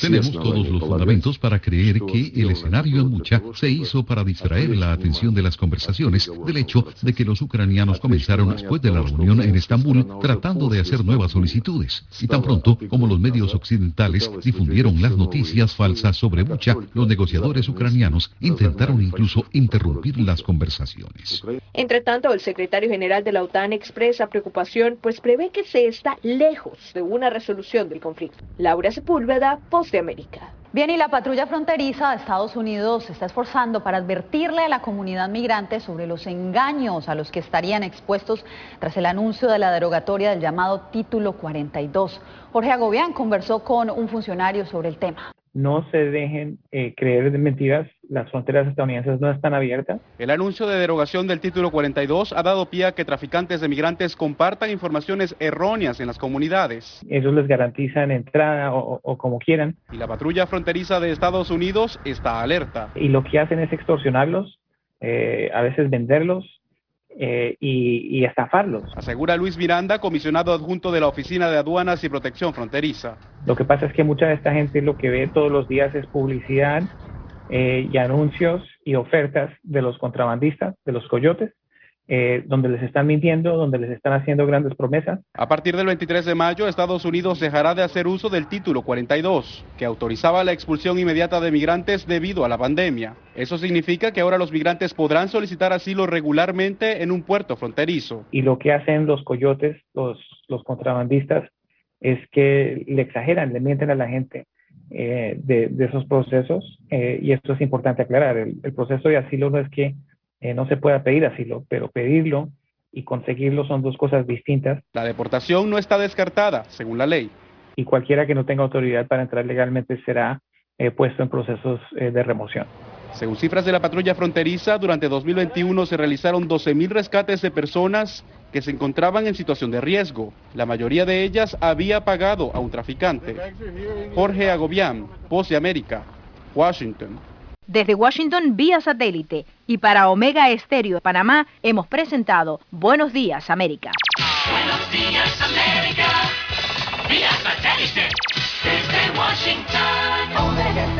Tenemos todos los fundamentos para creer que el escenario en Bucha se hizo para distraer la atención de las conversaciones del hecho de que los ucranianos comenzaron después de la reunión en Estambul tratando de hacer nuevas solicitudes. Y tan pronto como los medios occidentales difundieron las noticias falsas sobre Bucha, los negociadores ucranianos intentaron incluso interrumpir las conversaciones. Entre tanto, el secretario general de la OTAN expresa preocupación, pues prevé que se está lejos de una resolución del conflicto. Laura Sepúlveda, Post de América. Bien, y la patrulla fronteriza de Estados Unidos se está esforzando para advertirle a la comunidad migrante sobre los engaños a los que estarían expuestos tras el anuncio de la derogatoria del llamado Título 42. Jorge Agobián conversó con un funcionario sobre el tema. No se dejen eh, creer de mentiras, las fronteras estadounidenses no están abiertas. El anuncio de derogación del título 42 ha dado pie a que traficantes de migrantes compartan informaciones erróneas en las comunidades. Ellos les garantizan entrada o, o como quieran. Y la patrulla fronteriza de Estados Unidos está alerta. Y lo que hacen es extorsionarlos, eh, a veces venderlos eh, y, y estafarlos. Asegura Luis Miranda, comisionado adjunto de la Oficina de Aduanas y Protección Fronteriza. Lo que pasa es que mucha de esta gente lo que ve todos los días es publicidad eh, y anuncios y ofertas de los contrabandistas, de los coyotes, eh, donde les están mintiendo, donde les están haciendo grandes promesas. A partir del 23 de mayo, Estados Unidos dejará de hacer uso del título 42, que autorizaba la expulsión inmediata de migrantes debido a la pandemia. Eso significa que ahora los migrantes podrán solicitar asilo regularmente en un puerto fronterizo. Y lo que hacen los coyotes, los, los contrabandistas, es que le exageran, le mienten a la gente. Eh, de, de, esos procesos eh, y esto es importante aclarar. El, el, proceso de asilo no es que eh, no se pueda pedir asilo, pero pedirlo y conseguirlo son dos cosas distintas. La deportación no está descartada, según la ley. Y cualquiera que no tenga autoridad para entrar legalmente será eh, puesto en procesos de remoción. Según cifras de la patrulla fronteriza, durante 2021 se realizaron 12.000 rescates de personas que se encontraban en situación de riesgo. La mayoría de ellas había pagado a un traficante. Jorge Agobián, Voz de América, Washington. Desde Washington vía satélite y para Omega Estéreo de Panamá hemos presentado Buenos Días América. Buenos Días América, vía satélite desde Washington. Omega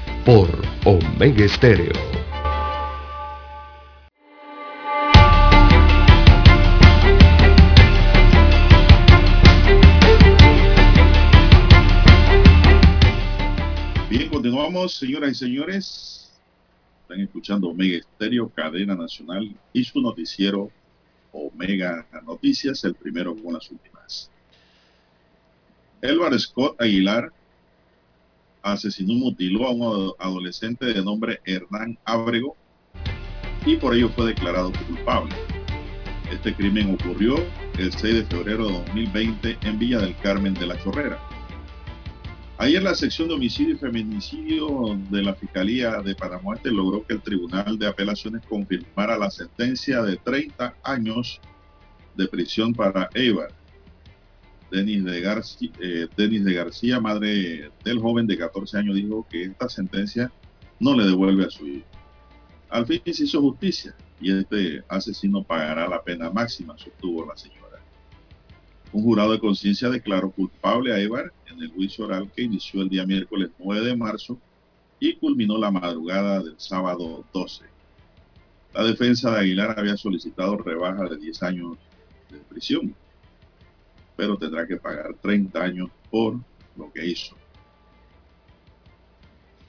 por Omega Estéreo. Continuamos, señoras y señores. Están escuchando Omega Estéreo, cadena nacional y su noticiero Omega Noticias, el primero con las últimas. Elvar Scott Aguilar asesinó y mutiló a un adolescente de nombre Hernán Ábrego y por ello fue declarado culpable. Este crimen ocurrió el 6 de febrero de 2020 en Villa del Carmen de la Chorrera. Ayer la sección de homicidio y feminicidio de la Fiscalía de Panamá logró que el Tribunal de Apelaciones confirmara la sentencia de 30 años de prisión para Eibar. Denis de, García, eh, Denis de García, madre del joven de 14 años, dijo que esta sentencia no le devuelve a su hijo. Al fin se hizo justicia y este asesino pagará la pena máxima, sostuvo la señora. Un jurado de conciencia declaró culpable a Evar en el juicio oral que inició el día miércoles 9 de marzo y culminó la madrugada del sábado 12. La defensa de Aguilar había solicitado rebaja de 10 años de prisión, pero tendrá que pagar 30 años por lo que hizo.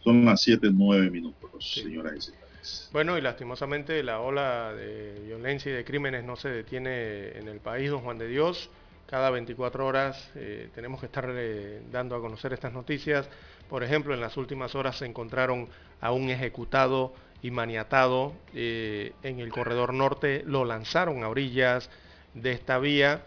Son las 7, 9 minutos, señoras y señores. Bueno, y lastimosamente la ola de violencia y de crímenes no se detiene en el país, don Juan de Dios cada 24 horas eh, tenemos que estar dando a conocer estas noticias. Por ejemplo, en las últimas horas se encontraron a un ejecutado y maniatado eh, en el corredor norte, lo lanzaron a orillas de esta vía.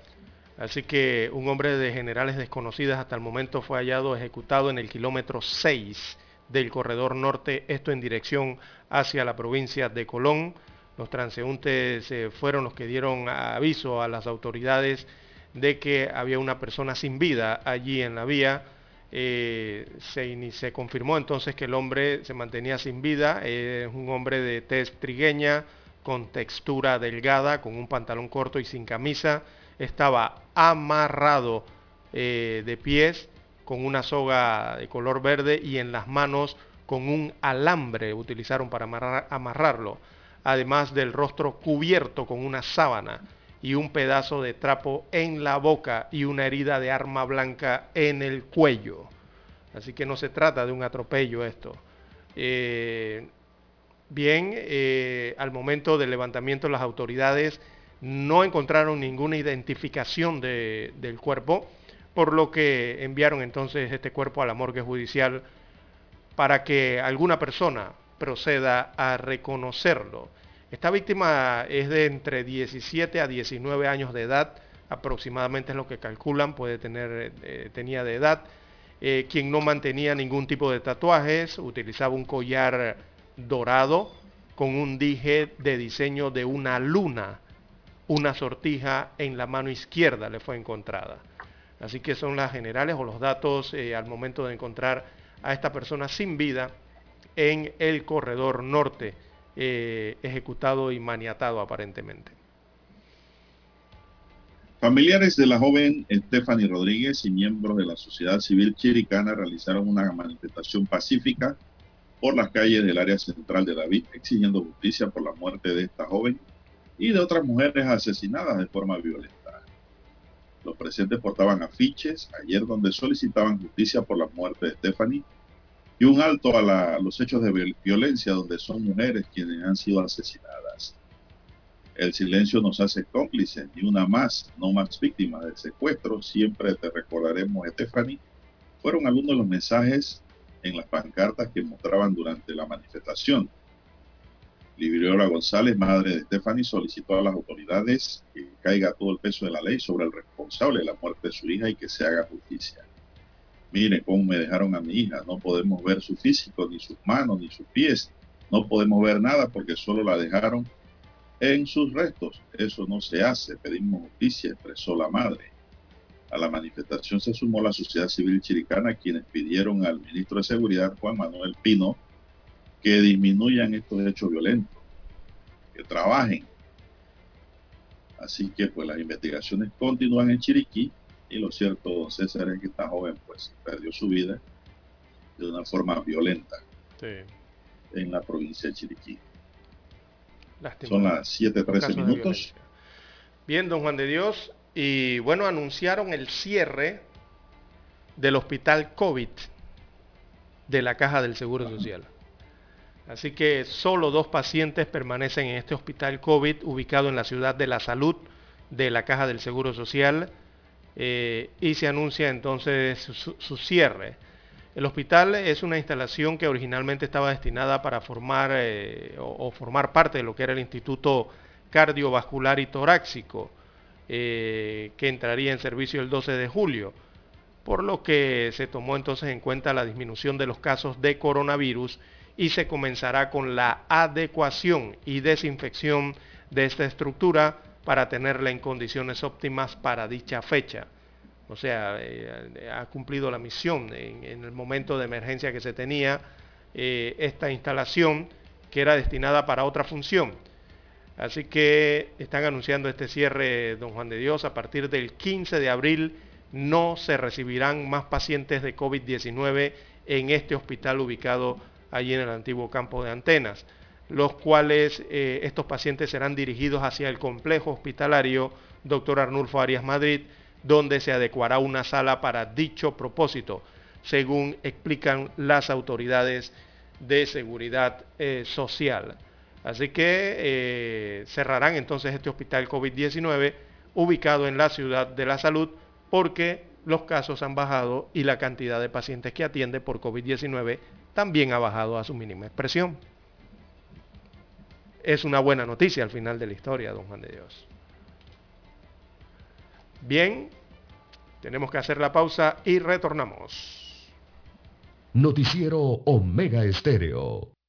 Así que un hombre de generales desconocidas hasta el momento fue hallado ejecutado en el kilómetro 6 del corredor norte, esto en dirección hacia la provincia de Colón. Los transeúntes eh, fueron los que dieron aviso a las autoridades de que había una persona sin vida allí en la vía. Eh, se, se, confirmó entonces que el hombre se mantenía sin vida, es un hombre de tez trigueña, con textura delgada, con un pantalón corto y sin camisa, estaba amarrado eh, de pies con una soga de color verde y en las manos con un alambre utilizaron para amarrarlo, además del rostro cubierto con una sábana y un pedazo de trapo en la boca y una herida de arma blanca en el cuello. Así que no se trata de un atropello esto. Eh, bien, eh, al momento del levantamiento las autoridades no encontraron ninguna identificación del cuerpo, por lo que enviaron entonces este cuerpo a la morgue judicial para que alguna persona proceda a reconocerlo. Esta víctima es de entre 17 a 19 años de edad, aproximadamente es lo que calculan, puede tener, eh, tenía de edad, eh, quien no mantenía ningún tipo de tatuajes, utilizaba un collar dorado con un dije de diseño de una luna, una sortija en la mano izquierda le fue encontrada. Así que son las generales o los datos eh, al momento de encontrar a esta persona sin vida en el corredor norte eh, ejecutado y maniatado aparentemente. Familiares de la joven Stephanie Rodríguez y miembros de la sociedad civil chiricana realizaron una manifestación pacífica por las calles del área central de David, exigiendo justicia por la muerte de esta joven y de otras mujeres asesinadas de forma violenta. Los presentes portaban afiches ayer donde solicitaban justicia por la muerte de Stephanie y un alto a los hechos de violencia donde son mujeres quienes han sido asesinadas. El silencio nos hace cómplices, ni una más, no más víctimas del secuestro. Siempre te recordaremos, Stephanie. Fueron algunos de los mensajes en las pancartas que mostraban durante la manifestación. Libriola González, madre de Stephanie, solicitó a las autoridades que caiga todo el peso de la ley sobre el responsable de la muerte de su hija y que se haga justicia. Mire cómo me dejaron a mi hija. No podemos ver su físico, ni sus manos, ni sus pies. No podemos ver nada porque solo la dejaron en sus restos. Eso no se hace. Pedimos justicia, expresó la madre. A la manifestación se sumó la sociedad civil chiricana, quienes pidieron al ministro de Seguridad, Juan Manuel Pino, que disminuyan estos hechos violentos, que trabajen. Así que pues las investigaciones continúan en Chiriquí y lo cierto, don César, es que esta joven pues perdió su vida de una forma violenta en la provincia de Chiriquí. Son las 7.13 minutos. Bien, don Juan de Dios. Y bueno, anunciaron el cierre del hospital COVID de la Caja del Seguro Social. Así que solo dos pacientes permanecen en este hospital COVID ubicado en la ciudad de la salud de la Caja del Seguro Social eh, y se anuncia entonces su, cierre. El hospital es una instalación que originalmente estaba destinada para formar eh, o, formar parte de lo que era el Instituto Cardiovascular y Torácico, que entraría en servicio el 12 de julio, por lo que se tomó entonces en cuenta la disminución de los casos de coronavirus y se comenzará con la adecuación y desinfección de esta estructura para tenerla en condiciones óptimas para dicha fecha. O sea, eh, ha cumplido la misión en, el momento de emergencia que se tenía eh, esta instalación que era destinada para otra función. Así que están anunciando este cierre, don Juan de Dios, a partir del 15 de abril no se recibirán más pacientes de COVID-19 en este hospital ubicado allí en el antiguo campo de antenas, los cuales eh, estos pacientes serán dirigidos hacia el complejo hospitalario Dr. Arnulfo Arias Madrid, donde se adecuará una sala para dicho propósito, según explican las autoridades de seguridad eh, social. Así que eh, cerrarán entonces este hospital COVID-19 ubicado en la ciudad de la salud porque los casos han bajado y la cantidad de pacientes que atiende por COVID-19 también ha bajado a su mínima expresión. Es una buena noticia al final de la historia, don Juan de Dios. Bien, tenemos que hacer la pausa y retornamos. Noticiero Omega Estéreo.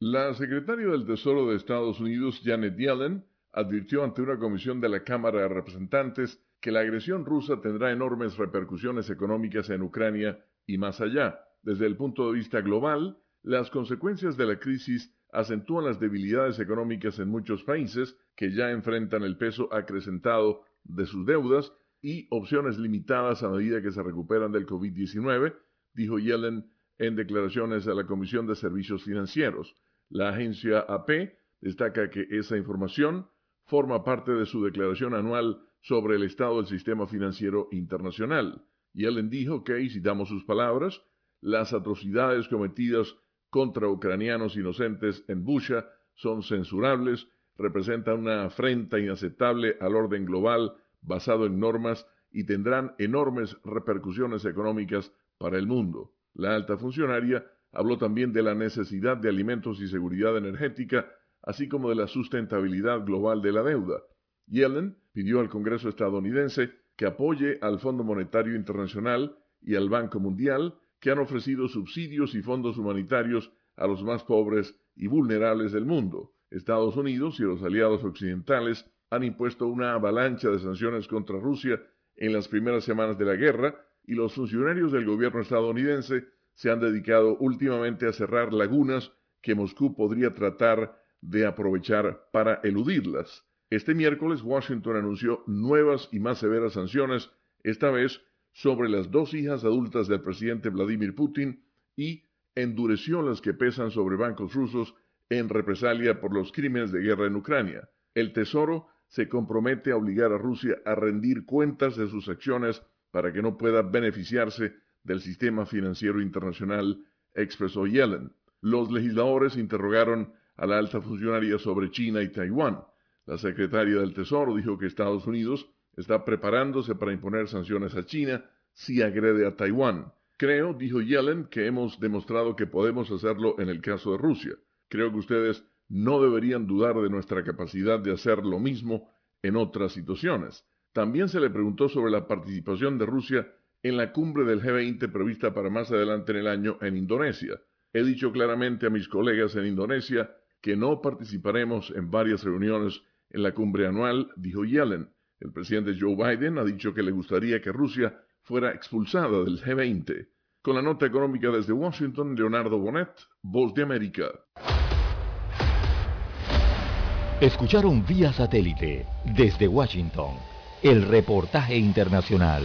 La secretaria del Tesoro de Estados Unidos, Janet Yellen, advirtió ante una comisión de la Cámara de Representantes que la agresión rusa tendrá enormes repercusiones económicas en Ucrania y más allá. Desde el punto de vista global, las consecuencias de la crisis acentúan las debilidades económicas en muchos países que ya enfrentan el peso acrecentado de sus deudas y opciones limitadas a medida que se recuperan del COVID-19, dijo Yellen en declaraciones a la Comisión de Servicios Financieros. La agencia AP destaca que esa información forma parte de su declaración anual sobre el estado del sistema financiero internacional. Y Ellen dijo que, y citamos sus palabras, las atrocidades cometidas contra ucranianos inocentes en Busha son censurables, representan una afrenta inaceptable al orden global basado en normas y tendrán enormes repercusiones económicas para el mundo. La alta funcionaria Habló también de la necesidad de alimentos y seguridad energética, así como de la sustentabilidad global de la deuda. Yellen pidió al Congreso estadounidense que apoye al Fondo Monetario Internacional y al Banco Mundial, que han ofrecido subsidios y fondos humanitarios a los más pobres y vulnerables del mundo. Estados Unidos y los aliados occidentales han impuesto una avalancha de sanciones contra Rusia en las primeras semanas de la guerra y los funcionarios del gobierno estadounidense se han dedicado últimamente a cerrar lagunas que Moscú podría tratar de aprovechar para eludirlas. Este miércoles Washington anunció nuevas y más severas sanciones, esta vez sobre las dos hijas adultas del presidente Vladimir Putin y endureció las que pesan sobre bancos rusos en represalia por los crímenes de guerra en Ucrania. El Tesoro se compromete a obligar a Rusia a rendir cuentas de sus acciones para que no pueda beneficiarse del sistema financiero internacional, expresó Yellen. Los legisladores interrogaron a la alta funcionaria sobre China y Taiwán. La secretaria del Tesoro dijo que Estados Unidos está preparándose para imponer sanciones a China si agrede a Taiwán. Creo, dijo Yellen, que hemos demostrado que podemos hacerlo en el caso de Rusia. Creo que ustedes no deberían dudar de nuestra capacidad de hacer lo mismo en otras situaciones. También se le preguntó sobre la participación de Rusia en la cumbre del G20 prevista para más adelante en el año en Indonesia. He dicho claramente a mis colegas en Indonesia que no participaremos en varias reuniones en la cumbre anual, dijo Yellen. El presidente Joe Biden ha dicho que le gustaría que Rusia fuera expulsada del G20. Con la nota económica desde Washington, Leonardo Bonet, Voz de América. Escucharon vía satélite desde Washington el reportaje internacional.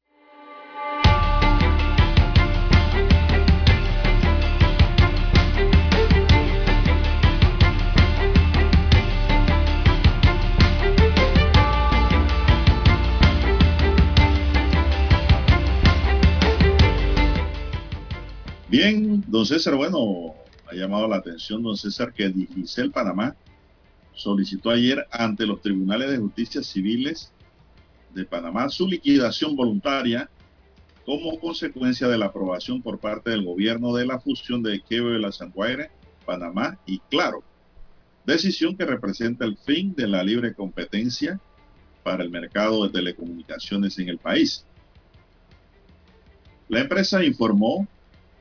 Bien, don César, bueno, ha llamado la atención, don César, que Digicel Panamá solicitó ayer ante los tribunales de justicia civiles de Panamá su liquidación voluntaria como consecuencia de la aprobación por parte del gobierno de la fusión de Quevedo de la Sanguaire, Panamá y Claro. Decisión que representa el fin de la libre competencia para el mercado de telecomunicaciones en el país. La empresa informó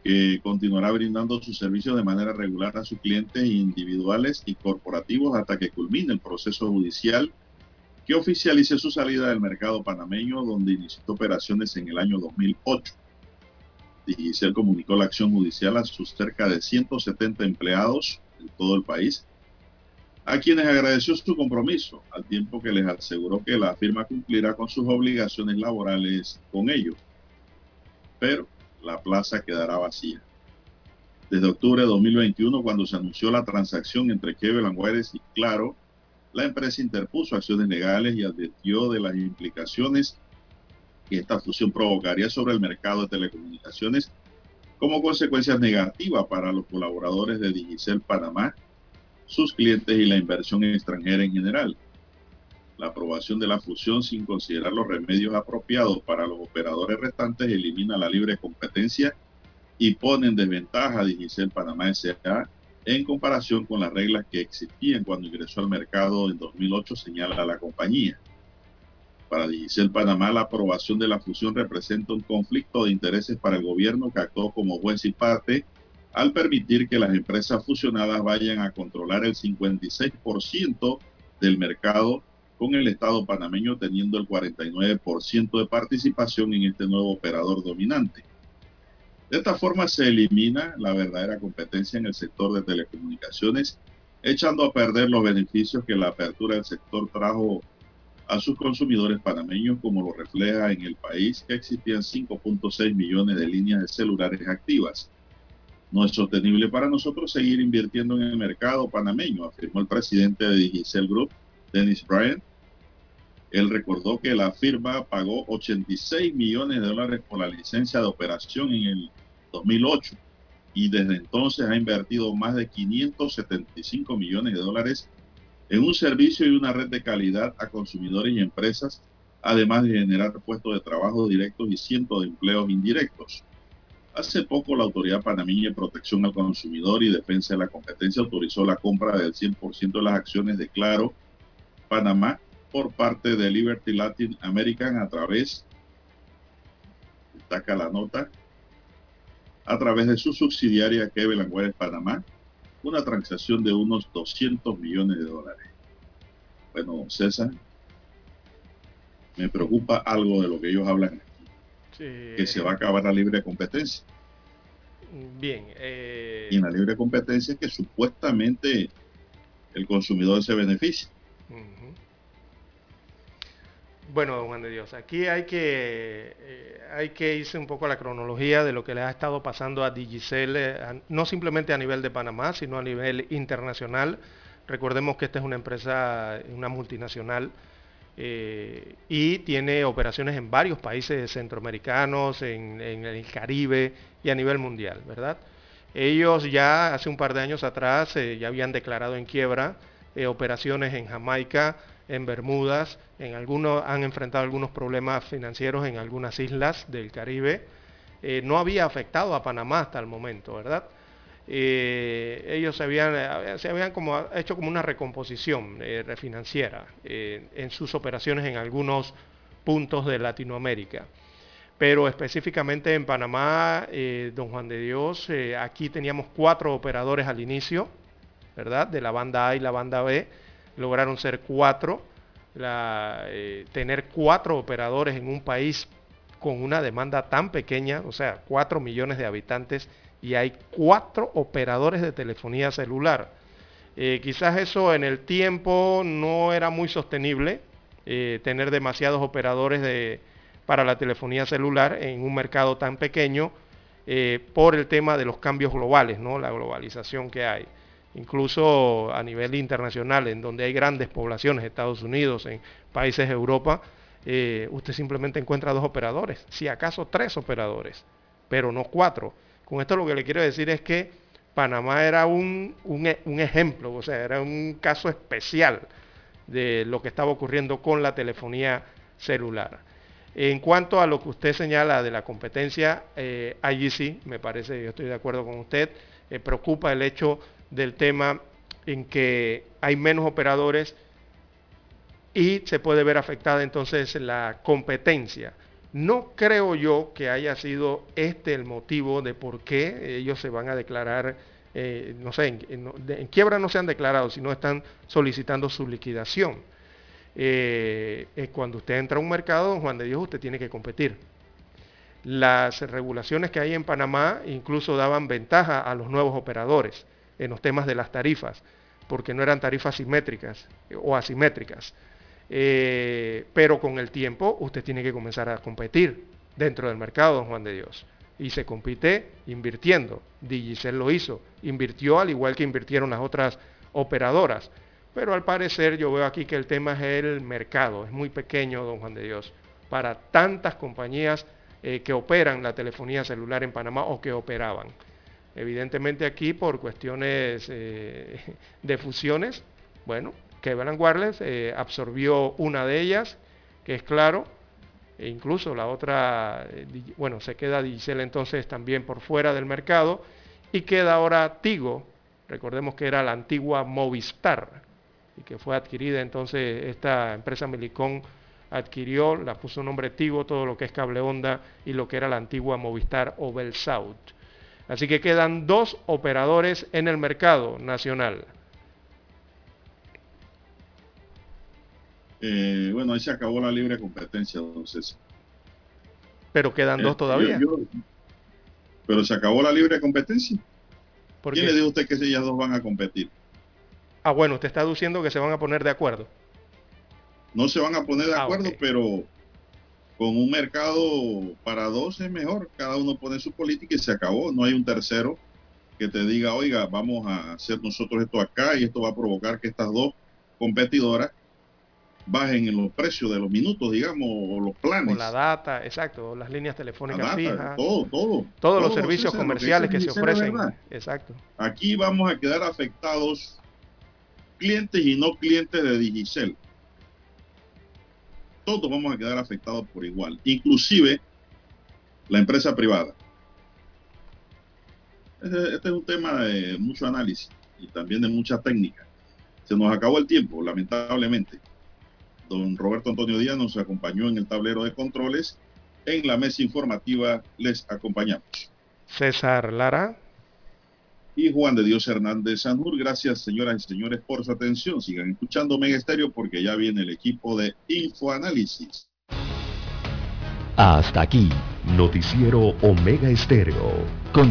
que continuará brindando sus servicios de manera regular a sus clientes individuales y corporativos hasta que culmine el proceso judicial que oficialice su salida del mercado panameño, donde inició operaciones en el año 2008. Digicel comunicó la acción judicial a sus cerca de 170 empleados en todo el país, a quienes agradeció su compromiso, al tiempo que les aseguró que la firma cumplirá con sus obligaciones laborales con ello. Pero la plaza quedará vacía. Desde octubre de 2021, cuando se anunció la transacción entre Kevin Langüeres y Claro, la empresa interpuso acciones legales y advirtió de las implicaciones que esta fusión provocaría sobre el mercado de telecomunicaciones como consecuencias negativas para los colaboradores de Digicel Panamá, sus clientes y la inversión extranjera en general la aprobación de la fusión sin considerar los remedios apropiados para los operadores restantes elimina la libre competencia y pone en desventaja a Digicel Panamá S.A. en comparación con las reglas que existían cuando ingresó al mercado en 2008, señala la compañía. Para Digicel Panamá, la aprobación de la fusión representa un conflicto de intereses para el gobierno que actuó como juez y parte al permitir que las empresas fusionadas vayan a controlar el 56% del mercado con el Estado panameño teniendo el 49% de participación en este nuevo operador dominante. De esta forma se elimina la verdadera competencia en el sector de telecomunicaciones, echando a perder los beneficios que la apertura del sector trajo a sus consumidores panameños, como lo refleja en el país que existían 5.6 millones de líneas de celulares activas. No es sostenible para nosotros seguir invirtiendo en el mercado panameño, afirmó el presidente de Digicel Group, Dennis Bryant, él recordó que la firma pagó 86 millones de dólares por la licencia de operación en el 2008 y desde entonces ha invertido más de 575 millones de dólares en un servicio y una red de calidad a consumidores y empresas, además de generar puestos de trabajo directos y cientos de empleos indirectos. Hace poco la Autoridad Panameña de Protección al Consumidor y Defensa de la Competencia autorizó la compra del 100% de las acciones de Claro Panamá por parte de Liberty Latin American a través, destaca la nota, a través de su subsidiaria Kevin Langüez Panamá, una transacción de unos 200 millones de dólares. Bueno, César, me preocupa algo de lo que ellos hablan aquí, que se va a acabar la libre competencia. Bien. Eh... Y en la libre competencia que supuestamente el consumidor se beneficia. Bueno, don Juan de Dios, aquí hay que, eh, hay que irse un poco a la cronología de lo que le ha estado pasando a Digicel, eh, no simplemente a nivel de Panamá, sino a nivel internacional. Recordemos que esta es una empresa, una multinacional, eh, y tiene operaciones en varios países centroamericanos, en, el Caribe y a nivel mundial, ¿verdad? Ellos ya hace un par de años atrás ya habían declarado en quiebra operaciones en Jamaica, en Bermudas, en algunos han enfrentado algunos problemas financieros en algunas islas del Caribe. Eh, no había afectado a Panamá hasta el momento, ¿verdad? Eh, ellos se habían, eh, se habían hecho como una recomposición eh, refinanciera eh, en sus operaciones en algunos puntos de Latinoamérica. Pero específicamente en Panamá, eh, don Juan de Dios, aquí teníamos cuatro operadores al inicio, ¿verdad? De la banda A y la banda B, lograron ser cuatro. Eh, tener cuatro operadores en un país con una demanda tan pequeña, o sea, cuatro millones de habitantes, y hay cuatro operadores de telefonía celular. Eh, quizás eso en el tiempo no era muy sostenible, eh, tener demasiados operadores de, para la telefonía celular en un mercado tan pequeño por el tema de los cambios globales, ¿no? la globalización que hay. Incluso a nivel internacional, en donde hay grandes poblaciones, Estados Unidos, en países de Europa, eh, usted simplemente encuentra dos operadores, si acaso tres operadores, pero no cuatro. Con esto lo que le quiero decir es que Panamá era un, e- un ejemplo, o sea, era un caso especial de lo que estaba ocurriendo con la telefonía celular. En cuanto a lo que usted señala de la competencia, eh, allí sí, me parece, yo estoy de acuerdo con usted, eh, preocupa el hecho del tema en que hay menos operadores y se puede ver afectada entonces la competencia. No creo yo que haya sido este el motivo de por qué ellos se van a declarar, eh, no sé, en, quiebra no se han declarado, sino están solicitando su liquidación. Eh, eh, cuando usted entra a un mercado, Juan de Dios, usted tiene que competir. Las regulaciones que hay en Panamá incluso daban ventaja a los nuevos operadores en los temas de las tarifas, porque no eran tarifas simétricas eh, o asimétricas. Eh, pero con el tiempo usted tiene que comenzar a competir dentro del mercado, don Juan de Dios. Y se compite invirtiendo. Digicel lo hizo, invirtió al igual que invirtieron las otras operadoras. Pero al parecer yo veo aquí que el tema es el mercado, es muy pequeño, don Juan de Dios, para tantas compañías eh, que operan la telefonía celular en Panamá o que operaban. Evidentemente aquí por cuestiones eh, de fusiones, bueno, Cleveland Wireless eh, absorbió una de ellas, que es claro, e incluso la otra, eh, bueno, se queda Digicel entonces también por fuera del mercado y queda ahora Tigo, recordemos que era la antigua Movistar y que fue adquirida entonces esta empresa Milicón adquirió, la puso nombre Tigo, todo lo que es cable onda y lo que era la antigua Movistar o South. Así que quedan dos operadores en el mercado nacional. Eh, bueno, ahí se acabó la libre competencia, entonces. Pero quedan dos todavía. pero se acabó la libre competencia. ¿Por ¿Quién qué? le dijo usted que ellas dos van a competir? Ah, bueno, usted está aduciendo que se van a poner de acuerdo. No se van a poner de Ah, acuerdo, pero con un mercado para dos es mejor. Cada uno pone su política y se acabó. No hay un tercero que te diga, oiga, vamos a hacer nosotros esto acá y esto va a provocar que estas dos competidoras bajen en los precios de los minutos, digamos, o los planes. O la data, exacto, las líneas telefónicas data, fijas. todo, todo. Todos los servicios César, que comerciales que, dice se ofrecen. Exacto. Aquí vamos a quedar afectados clientes y no clientes de Digicel. Todos vamos a quedar afectados por igual, inclusive la empresa privada. Este, este es un tema de mucho análisis y también de mucha técnica. Se nos acabó el tiempo, lamentablemente. Don Roberto Antonio Díaz nos acompañó en el tablero de controles. En la mesa informativa les acompañamos. César Lara. Y Juan de Dios Hernández Sanjur. Gracias, señoras y señores, por su atención. Sigan escuchando Mega Estéreo porque ya viene el equipo de Infoanálisis. Hasta aquí, Noticiero Omega Estéreo. Continúa